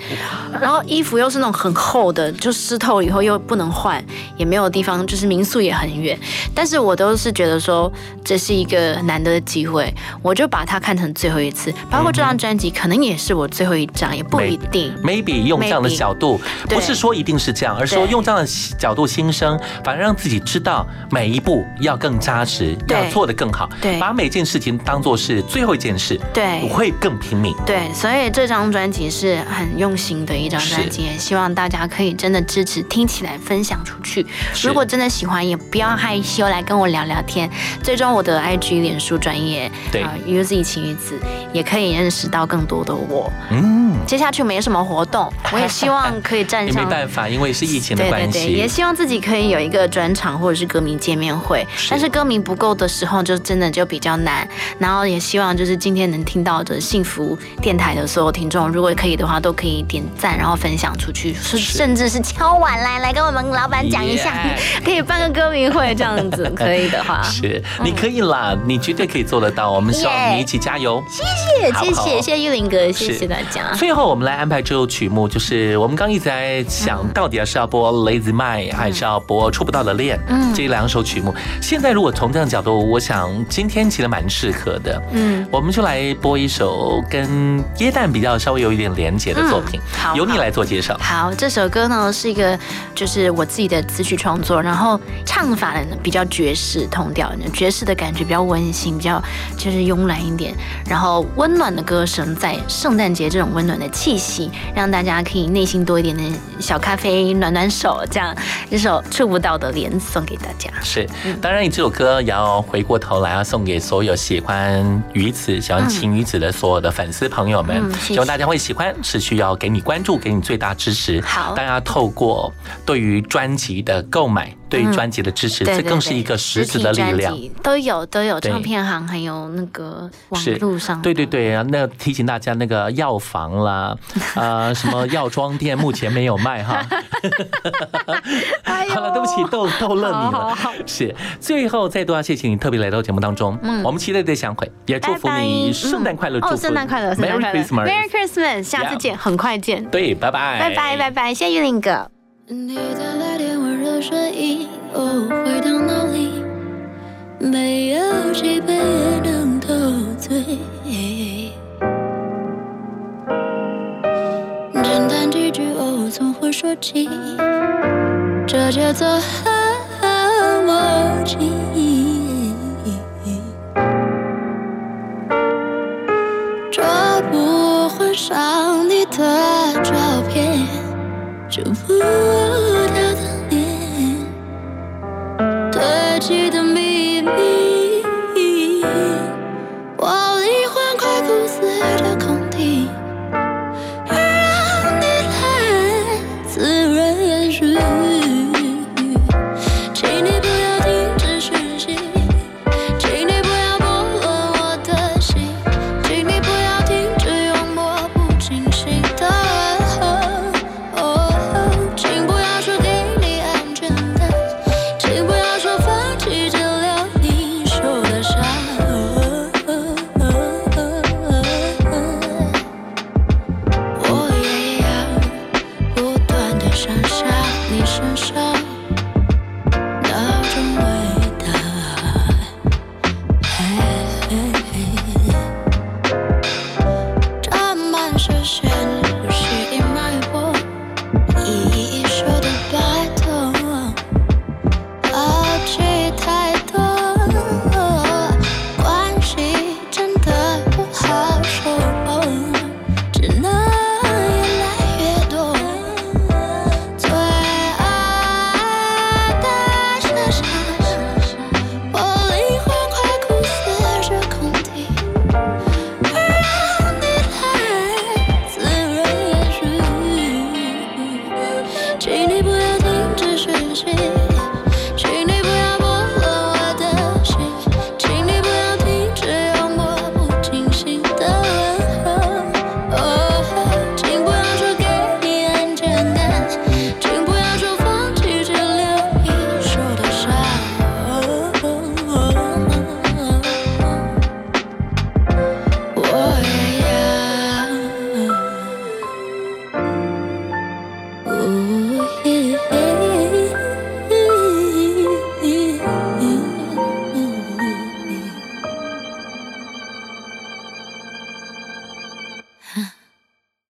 Speaker 4: 然后衣服又是那种很厚的，就湿透以后又不能换，也没有地方，就是民宿也很远，但是我都是觉得说这是。一个难得的机会，我就把它看成最后一次。包括这张专辑，可能也是我最后一张，也不一定。
Speaker 3: Maybe 用这样的角度，不是说一定是这样，而是说用这样的角度心声，反而让自己知道每一步要更扎实，要做得更好。
Speaker 4: 对，
Speaker 3: 把每件事情当做是最后一件事，
Speaker 4: 对，我
Speaker 3: 会更拼命。
Speaker 4: 对，所以这张专辑是很用心的一张专辑，也希望大家可以真的支持，听起来分享出去。如果真的喜欢，也不要害羞，来跟我聊聊天。最终我的 IG 脸书专业，
Speaker 3: 对
Speaker 4: 啊，UZ 晴雨子也可以认识到更多的我。嗯，接下去没什么活动，我也希望可以站上。
Speaker 3: 没办法，因为是疫情的关系。
Speaker 4: 对也希望自己可以有一个专场或者是歌迷见面会，但是歌迷不够的时候，就真的就比较难。然后也希望就是今天能听到的幸福电台的所有听众，如果可以的话，都可以点赞，然后分享出去，是甚至是敲碗来来跟我们老板讲一下，可以办个歌迷会这样子，可以的话，
Speaker 3: 是你可以啦。你绝对可以做得到，我们希望你一起加油。
Speaker 4: 谢谢，谢谢，谢谢玉林哥，谢谢大家。
Speaker 3: 最后，我们来安排这首曲目，就是我们刚一直在想到底要是要播《Lazy Mind》还是要播《触不到的恋》这两首曲目。现在如果从这样角度，我想今天其实蛮适合的。嗯，我们就来播一首跟耶诞比较稍微有一点连结的作品，好由你来做介绍。
Speaker 4: 好，这首歌呢是一个就是我自己的词曲创作，然后唱法呢比较爵士同调，爵士的感觉比较。温馨比较就是慵懒一点，然后温暖的歌声，在圣诞节这种温暖的气息，让大家可以内心多一点的小咖啡，暖暖手，这样这首触不到的脸送给大家。
Speaker 3: 是，当然你这首歌也要回过头来要送给所有喜欢鱼子、喜欢晴鱼子的所有的粉丝朋友们，希望大家会喜欢，是需要给你关注，给你最大支持。
Speaker 4: 好，
Speaker 3: 大家透过对于专辑的购买。对于专辑的支持，这更是一个实质的力量。
Speaker 4: 都有都有唱片行，还有那个网络上。
Speaker 3: 对对对。啊，那提醒大家，那个药房啦，啊，什么药妆店目前没有卖哈。好了，对不起，逗逗乐你了。是，最后再度要谢谢你特别来到节目当中，嗯，我们期待再相会，也祝福你圣诞快乐，
Speaker 4: 哦，圣诞快乐
Speaker 3: ，Merry Christmas，Merry
Speaker 4: Christmas，下次见，很快见。
Speaker 3: 对，拜拜，
Speaker 4: 拜拜，拜拜，谢谢玉林哥。
Speaker 2: 你的来电温热声音，哦，回到哪里？没有几杯也能陶醉。简单几句，哦，从会说起？这节奏很默契。这不换上你的 Ooh.